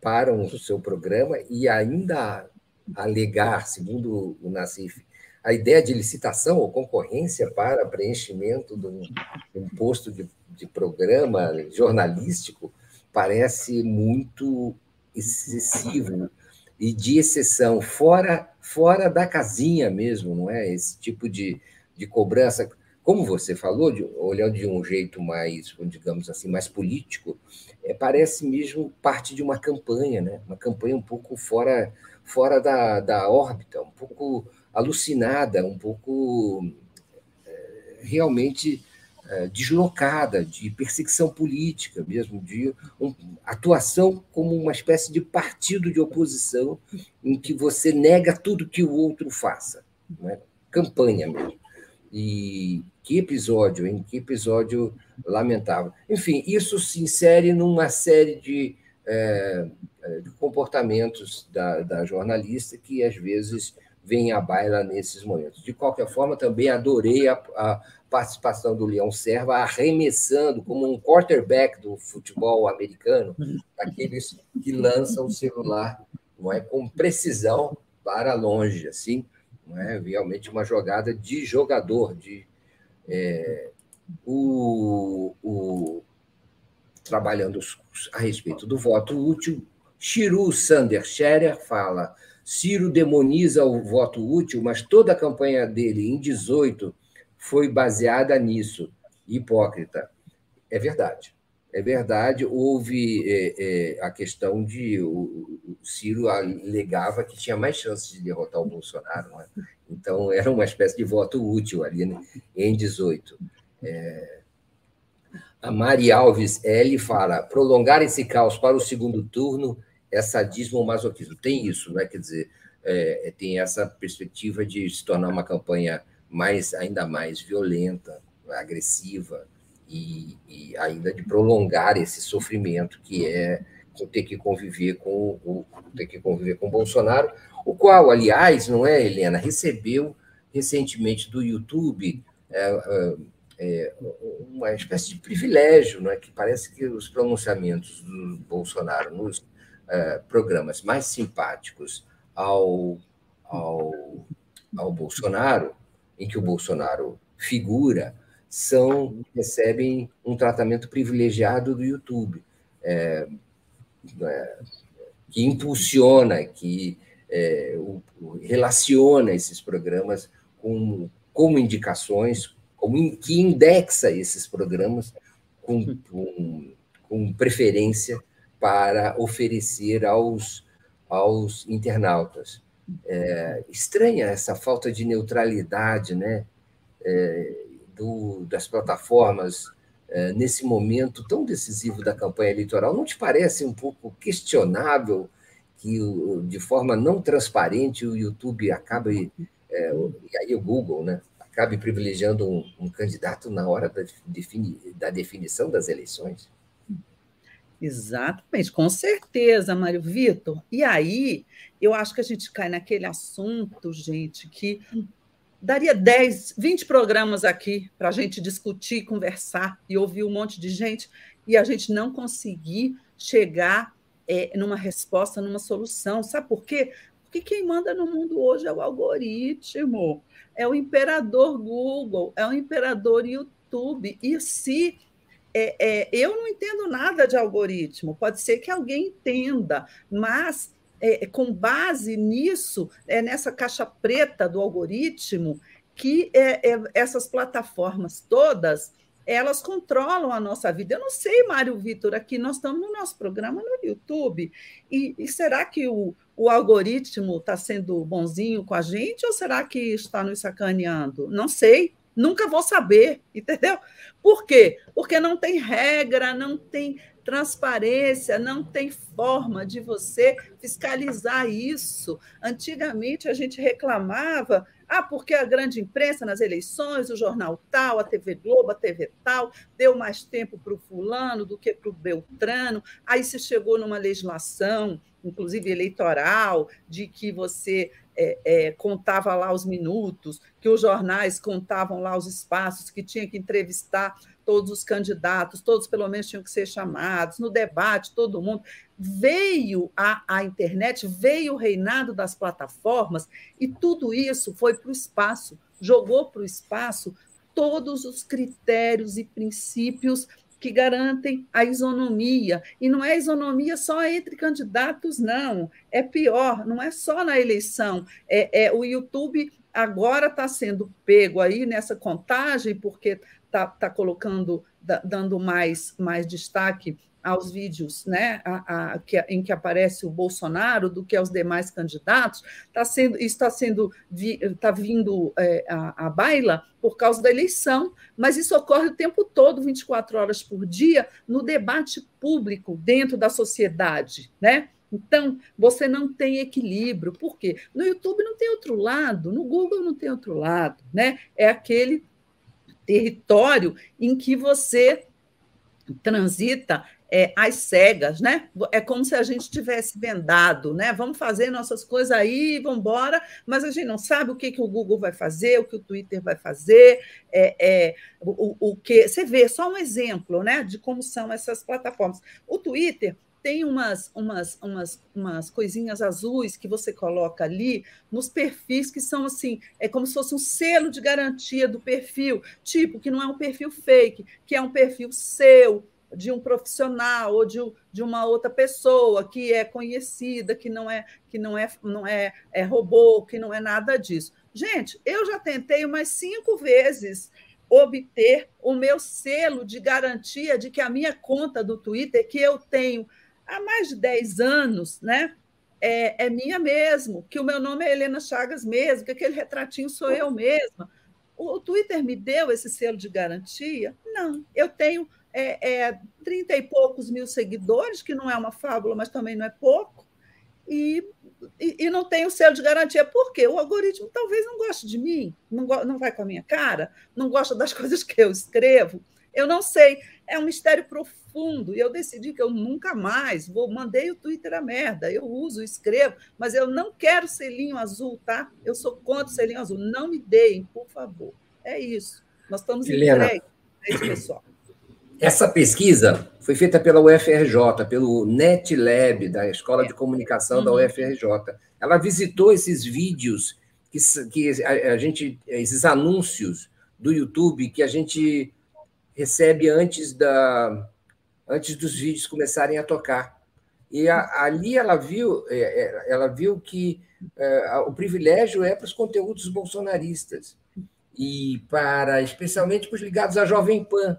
para o seu programa e ainda alegar, segundo o Nassif, a ideia de licitação ou concorrência para preenchimento de um, de um posto de, de, programa jornalístico parece muito excessivo e de exceção, fora, fora da casinha mesmo, não é? Esse tipo de, de cobrança, como você falou, de, olhando de um jeito mais, digamos assim, mais político, é, parece mesmo parte de uma campanha, né? Uma campanha um pouco fora, fora da, da órbita, um pouco alucinada, um pouco é, realmente é, deslocada, de perseguição política mesmo, de atuação como uma espécie de partido de oposição em que você nega tudo que o outro faça. Né? Campanha mesmo. E que episódio, hein? Que episódio lamentável. Enfim, isso se insere numa série de, é, é de comportamentos da, da jornalista que, às vezes, vem à baila nesses momentos. De qualquer forma, também adorei a, a participação do Leão Serva arremessando como um quarterback do futebol americano, aqueles que lançam o celular não é, com precisão para longe, assim, não é? Realmente uma jogada de jogador, de é, o, o, trabalhando a respeito do voto útil, Chiru Sander Scherer fala Ciro demoniza o voto útil, mas toda a campanha dele em 18 foi baseada nisso. Hipócrita. É verdade. É verdade, houve é, é, a questão de. O, o, Ciro alegava que tinha mais chances de derrotar o Bolsonaro. É? Então, era uma espécie de voto útil ali né, em 18. É, a Mari Alves L fala: prolongar esse caos para o segundo turno é sadismo ou masoquismo. Tem isso, né? quer dizer, é, é, tem essa perspectiva de se tornar uma campanha mais ainda mais violenta, agressiva e, e ainda de prolongar esse sofrimento que é ter que conviver com o ter que conviver com Bolsonaro, o qual, aliás, não é, Helena, recebeu recentemente do YouTube é, é, é uma espécie de privilégio, não é? Que parece que os pronunciamentos do Bolsonaro nos é, programas mais simpáticos ao, ao, ao Bolsonaro, em que o Bolsonaro figura, são recebem um tratamento privilegiado do YouTube, é, é, que impulsiona, que é, o, relaciona esses programas com, como indicações, como que indexa esses programas com, com, com preferência para oferecer aos, aos internautas. É, estranha essa falta de neutralidade né, é, do, das plataformas é, nesse momento tão decisivo da campanha eleitoral. Não te parece um pouco questionável que, de forma não transparente, o YouTube acabe, é, e aí o Google, né, acabe privilegiando um, um candidato na hora da, defini, da definição das eleições? Exatamente, com certeza, Mário Vitor. E aí, eu acho que a gente cai naquele assunto, gente, que daria 10, 20 programas aqui para a gente discutir, conversar e ouvir um monte de gente e a gente não conseguir chegar é, numa resposta, numa solução. Sabe por quê? Porque quem manda no mundo hoje é o algoritmo, é o imperador Google, é o imperador YouTube. E se é, é, eu não entendo nada de algoritmo, pode ser que alguém entenda, mas é, com base nisso, é nessa caixa preta do algoritmo, que é, é, essas plataformas todas elas controlam a nossa vida. Eu não sei, Mário Vitor, aqui nós estamos no nosso programa no YouTube. E, e será que o, o algoritmo está sendo bonzinho com a gente ou será que está nos sacaneando? Não sei. Nunca vou saber, entendeu? Por quê? Porque não tem regra, não tem transparência, não tem forma de você fiscalizar isso. Antigamente a gente reclamava, ah, porque a grande imprensa nas eleições, o jornal tal, a TV Globo, a TV tal, deu mais tempo para o fulano do que para o Beltrano. Aí se chegou numa legislação, inclusive eleitoral, de que você é, é, contava lá os minutos, que os jornais contavam lá os espaços, que tinha que entrevistar todos os candidatos, todos pelo menos tinham que ser chamados, no debate, todo mundo. Veio a, a internet, veio o reinado das plataformas, e tudo isso foi para o espaço, jogou para o espaço todos os critérios e princípios que garantem a isonomia. E não é isonomia só entre candidatos, não. É pior, não é só na eleição. É, é o YouTube agora está sendo pego aí nessa contagem, porque está tá colocando, dando mais, mais destaque aos vídeos né, a, a, que, em que aparece o Bolsonaro do que aos demais candidatos, está sendo, está sendo está vindo é, a, a baila por causa da eleição, mas isso ocorre o tempo todo, 24 horas por dia, no debate público dentro da sociedade, né? Então, você não tem equilíbrio. Por quê? No YouTube não tem outro lado, no Google não tem outro lado, né? É aquele território em que você transita é, às cegas, né? É como se a gente tivesse vendado, né? Vamos fazer nossas coisas aí, vamos embora, mas a gente não sabe o que, que o Google vai fazer, o que o Twitter vai fazer, é, é, o, o que. Você vê, só um exemplo né, de como são essas plataformas. O Twitter tem umas, umas, umas, umas coisinhas azuis que você coloca ali nos perfis que são assim, é como se fosse um selo de garantia do perfil, tipo, que não é um perfil fake, que é um perfil seu, de um profissional ou de, de uma outra pessoa que é conhecida, que não é que não é não é, é robô, que não é nada disso. Gente, eu já tentei umas cinco vezes obter o meu selo de garantia de que a minha conta do Twitter, que eu tenho há mais de 10 anos, né? É, é minha mesmo, que o meu nome é Helena Chagas mesmo, que aquele retratinho sou eu mesma. O, o Twitter me deu esse selo de garantia? Não, eu tenho é, é 30 e poucos mil seguidores, que não é uma fábula, mas também não é pouco, e, e, e não tem o selo de garantia. Por quê? O algoritmo talvez não goste de mim, não, não vai com a minha cara, não gosta das coisas que eu escrevo. Eu não sei, é um mistério profundo. E eu decidi que eu nunca mais vou. Mandei o Twitter a merda. Eu uso, escrevo, mas eu não quero selinho azul, tá? Eu sou contra o selinho azul. Não me deem, por favor. É isso. Nós estamos entregues a esse pessoal. Essa pesquisa foi feita pela UFRJ, pelo NetLab, da Escola de Comunicação uhum. da UFRJ. Ela visitou esses vídeos, que, que a, a, gente, esses anúncios do YouTube que a gente recebe antes, da, antes dos vídeos começarem a tocar. E a, ali ela viu, é, é, ela viu que é, o privilégio é para os conteúdos bolsonaristas e para especialmente para os ligados à Jovem Pan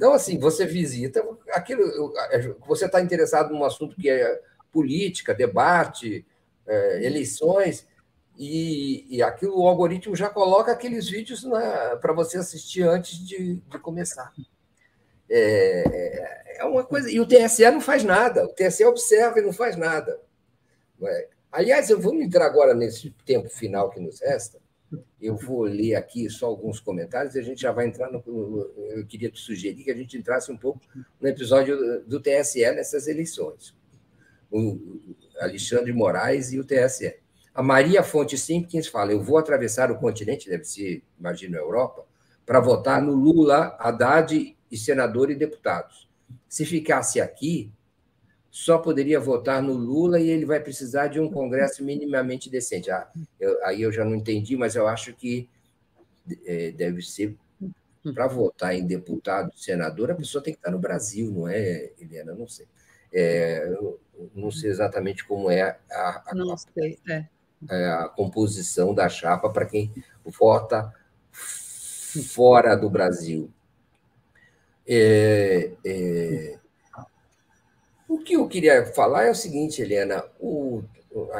então, assim, você visita aquilo. Você está interessado num assunto que é política, debate, é, eleições, e, e aquilo, o algoritmo já coloca aqueles vídeos para você assistir antes de, de começar. É, é uma coisa. E o TSE não faz nada. O TSE observa e não faz nada. É? Aliás, eu vou entrar agora nesse tempo final que nos resta eu vou ler aqui só alguns comentários e a gente já vai entrar no. Eu queria te sugerir que a gente entrasse um pouco no episódio do TSE nessas eleições. O Alexandre Moraes e o TSE. A Maria Fonte Simpkins fala: Eu vou atravessar o continente, deve ser, imagino, a Europa, para votar no Lula, Haddad e senador e deputados. Se ficasse aqui, só poderia votar no Lula e ele vai precisar de um Congresso minimamente decente. Ah, eu, aí eu já não entendi, mas eu acho que é, deve ser para votar em deputado, senador, a pessoa tem que estar no Brasil, não é, Helena? Não sei. É, não sei exatamente como é a, a, sei, é. é. a composição da chapa para quem vota fora do Brasil. É, é, o que eu queria falar é o seguinte, Helena, o,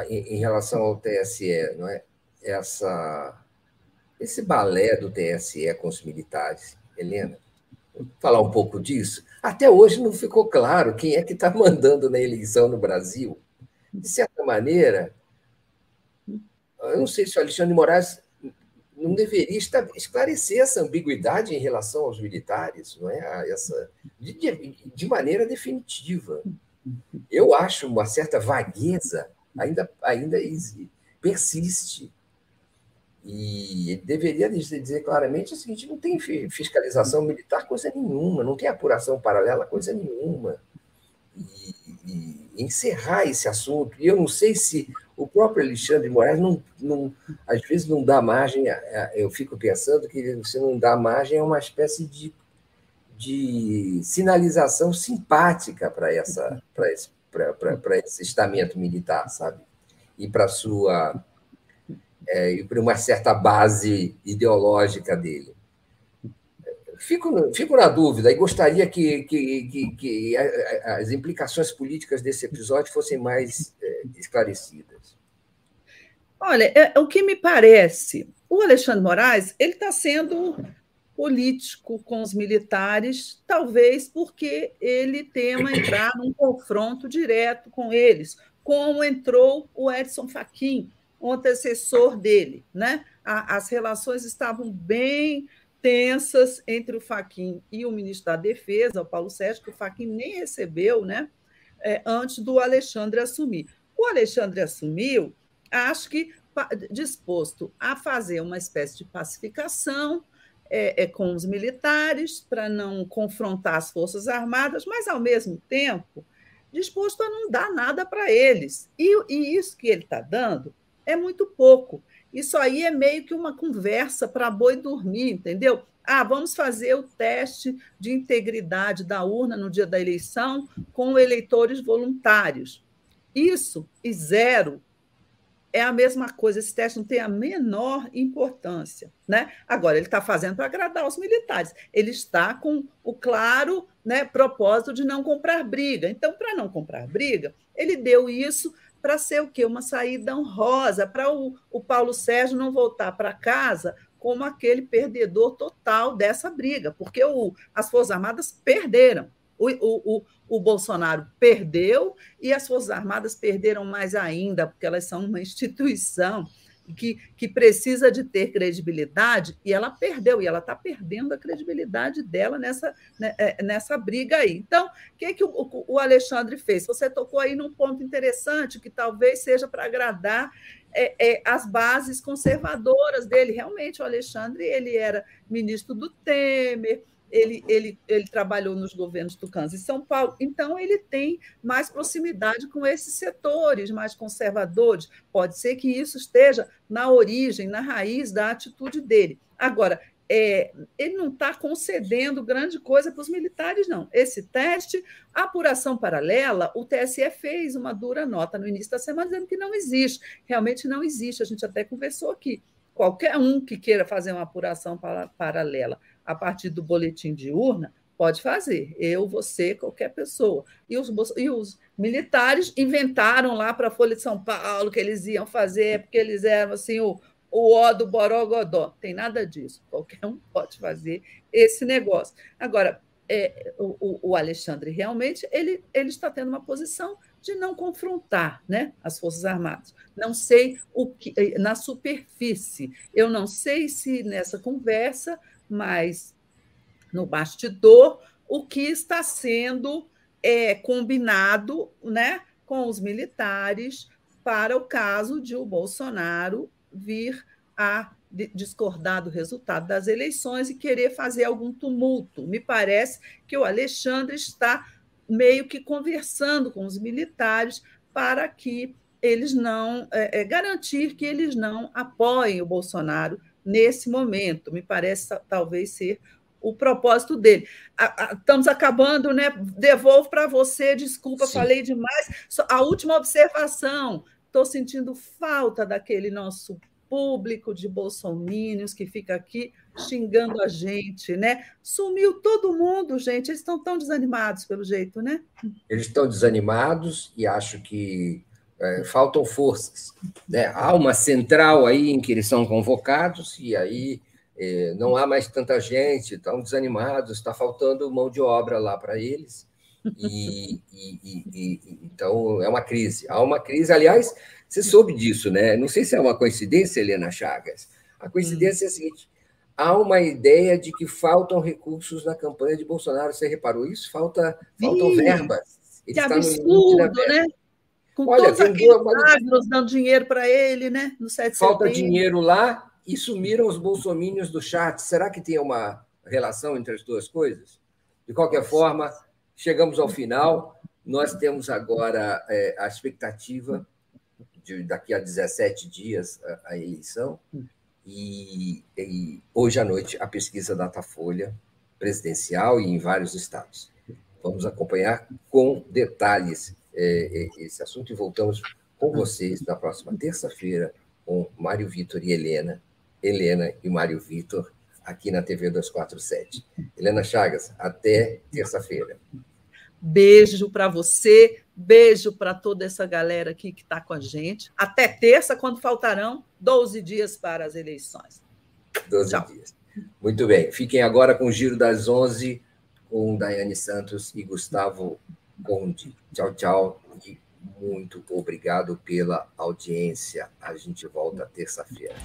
em, relação ao TSE, não é? Essa, esse balé do TSE com os militares, Helena, falar um pouco disso. Até hoje não ficou claro quem é que está mandando na eleição no Brasil. De certa maneira, eu não sei se o Alexandre Moraes não deveria esclarecer essa ambiguidade em relação aos militares, não é? Essa, de, de maneira definitiva. Eu acho uma certa vagueza ainda, ainda persiste. E deveria dizer claramente o seguinte: não tem fiscalização militar coisa nenhuma, não tem apuração paralela coisa nenhuma. E, e encerrar esse assunto. E eu não sei se o próprio Alexandre de Moraes não, não, às vezes não dá margem, eu fico pensando que você não dá margem a uma espécie de, de sinalização simpática para essa para esse, esse estamento militar, sabe? E para sua é, e por uma certa base ideológica dele. Fico, fico na dúvida e gostaria que, que, que, que as implicações políticas desse episódio fossem mais esclarecidas. Olha, é, o que me parece, o Alexandre Moraes ele está sendo político com os militares, talvez porque ele tema entrar num confronto direto com eles, como entrou o Edson Fachin, o antecessor dele. Né? As relações estavam bem tensas entre o Fachin e o ministro da Defesa, o Paulo Sérgio, que o Fachin nem recebeu né? É, antes do Alexandre assumir. O Alexandre assumiu, acho que disposto a fazer uma espécie de pacificação, é, é, com os militares para não confrontar as Forças Armadas, mas, ao mesmo tempo, disposto a não dar nada para eles. E, e isso que ele está dando é muito pouco. Isso aí é meio que uma conversa para boi dormir, entendeu? Ah, vamos fazer o teste de integridade da urna no dia da eleição com eleitores voluntários. Isso e zero é a mesma coisa, esse teste não tem a menor importância. Né? Agora, ele está fazendo para agradar os militares. Ele está com o claro né, propósito de não comprar briga. Então, para não comprar briga, ele deu isso para ser o quê? Uma saída honrosa, para o, o Paulo Sérgio não voltar para casa como aquele perdedor total dessa briga, porque o, as Forças Armadas perderam. O, o, o Bolsonaro perdeu e as Forças Armadas perderam mais ainda, porque elas são uma instituição que, que precisa de ter credibilidade, e ela perdeu, e ela está perdendo a credibilidade dela nessa, né, é, nessa briga aí. Então, o que, que o, o Alexandre fez? Você tocou aí num ponto interessante, que talvez seja para agradar é, é, as bases conservadoras dele. Realmente, o Alexandre ele era ministro do Temer, ele, ele, ele trabalhou nos governos Tucans e São Paulo, então ele tem mais proximidade com esses setores mais conservadores. Pode ser que isso esteja na origem, na raiz da atitude dele. Agora, é, ele não está concedendo grande coisa para os militares, não. Esse teste, apuração paralela, o TSE fez uma dura nota no início da semana dizendo que não existe. Realmente não existe. A gente até conversou aqui. Qualquer um que queira fazer uma apuração paralela a partir do boletim de urna, pode fazer. Eu, você, qualquer pessoa. E os, e os militares inventaram lá para a Folha de São Paulo que eles iam fazer, porque eles eram assim o, o ó do Borogodó. Tem nada disso. Qualquer um pode fazer esse negócio. Agora, é, o, o Alexandre realmente ele, ele está tendo uma posição de não confrontar né, as Forças Armadas. Não sei o que na superfície. Eu não sei se nessa conversa mas no bastidor, o que está sendo é, combinado né, com os militares para o caso de o Bolsonaro vir a discordar do resultado das eleições e querer fazer algum tumulto. Me parece que o Alexandre está meio que conversando com os militares para que eles não é, é, garantir que eles não apoiem o Bolsonaro nesse momento. Me parece talvez ser o propósito dele. Estamos acabando, né? Devolvo para você, desculpa, Sim. falei demais. A última observação: estou sentindo falta daquele nosso público de bolsomínios que fica aqui xingando a gente, né? Sumiu todo mundo, gente. Eles estão tão desanimados pelo jeito, né? Eles estão desanimados e acho que é, faltam forças. Né? Há uma central aí em que eles são convocados, e aí é, não há mais tanta gente, estão desanimados, está faltando mão de obra lá para eles. E, e, e, então é uma crise. Há uma crise, aliás, você soube disso, né? Não sei se é uma coincidência, Helena Chagas. A coincidência hum. é a seguinte: há uma ideia de que faltam recursos na campanha de Bolsonaro. Você reparou isso? Falta, faltam verbas. Ele que absurdo, né? Com Olha, todos aqueles magros dando dinheiro para ele, né? No 7 Falta dinheiro lá e sumiram os bolsomínios do chat. Será que tem uma relação entre as duas coisas? De qualquer forma, chegamos ao final. Nós temos agora é, a expectativa de daqui a 17 dias a, a eleição. E, e, hoje à noite a pesquisa Datafolha presidencial e em vários estados. Vamos acompanhar com detalhes é, é, esse assunto e voltamos com vocês na próxima terça-feira com Mário Vitor e Helena, Helena e Mário Vitor, aqui na TV 247. Helena Chagas, até terça-feira. Beijo para você, beijo para toda essa galera aqui que está com a gente. Até terça, quando faltarão 12 dias para as eleições. 12 Tchau. dias. Muito bem. Fiquem agora com o Giro das 11 com Daiane Santos e Gustavo Conde. Tchau, tchau e muito obrigado pela audiência. A gente volta terça-feira.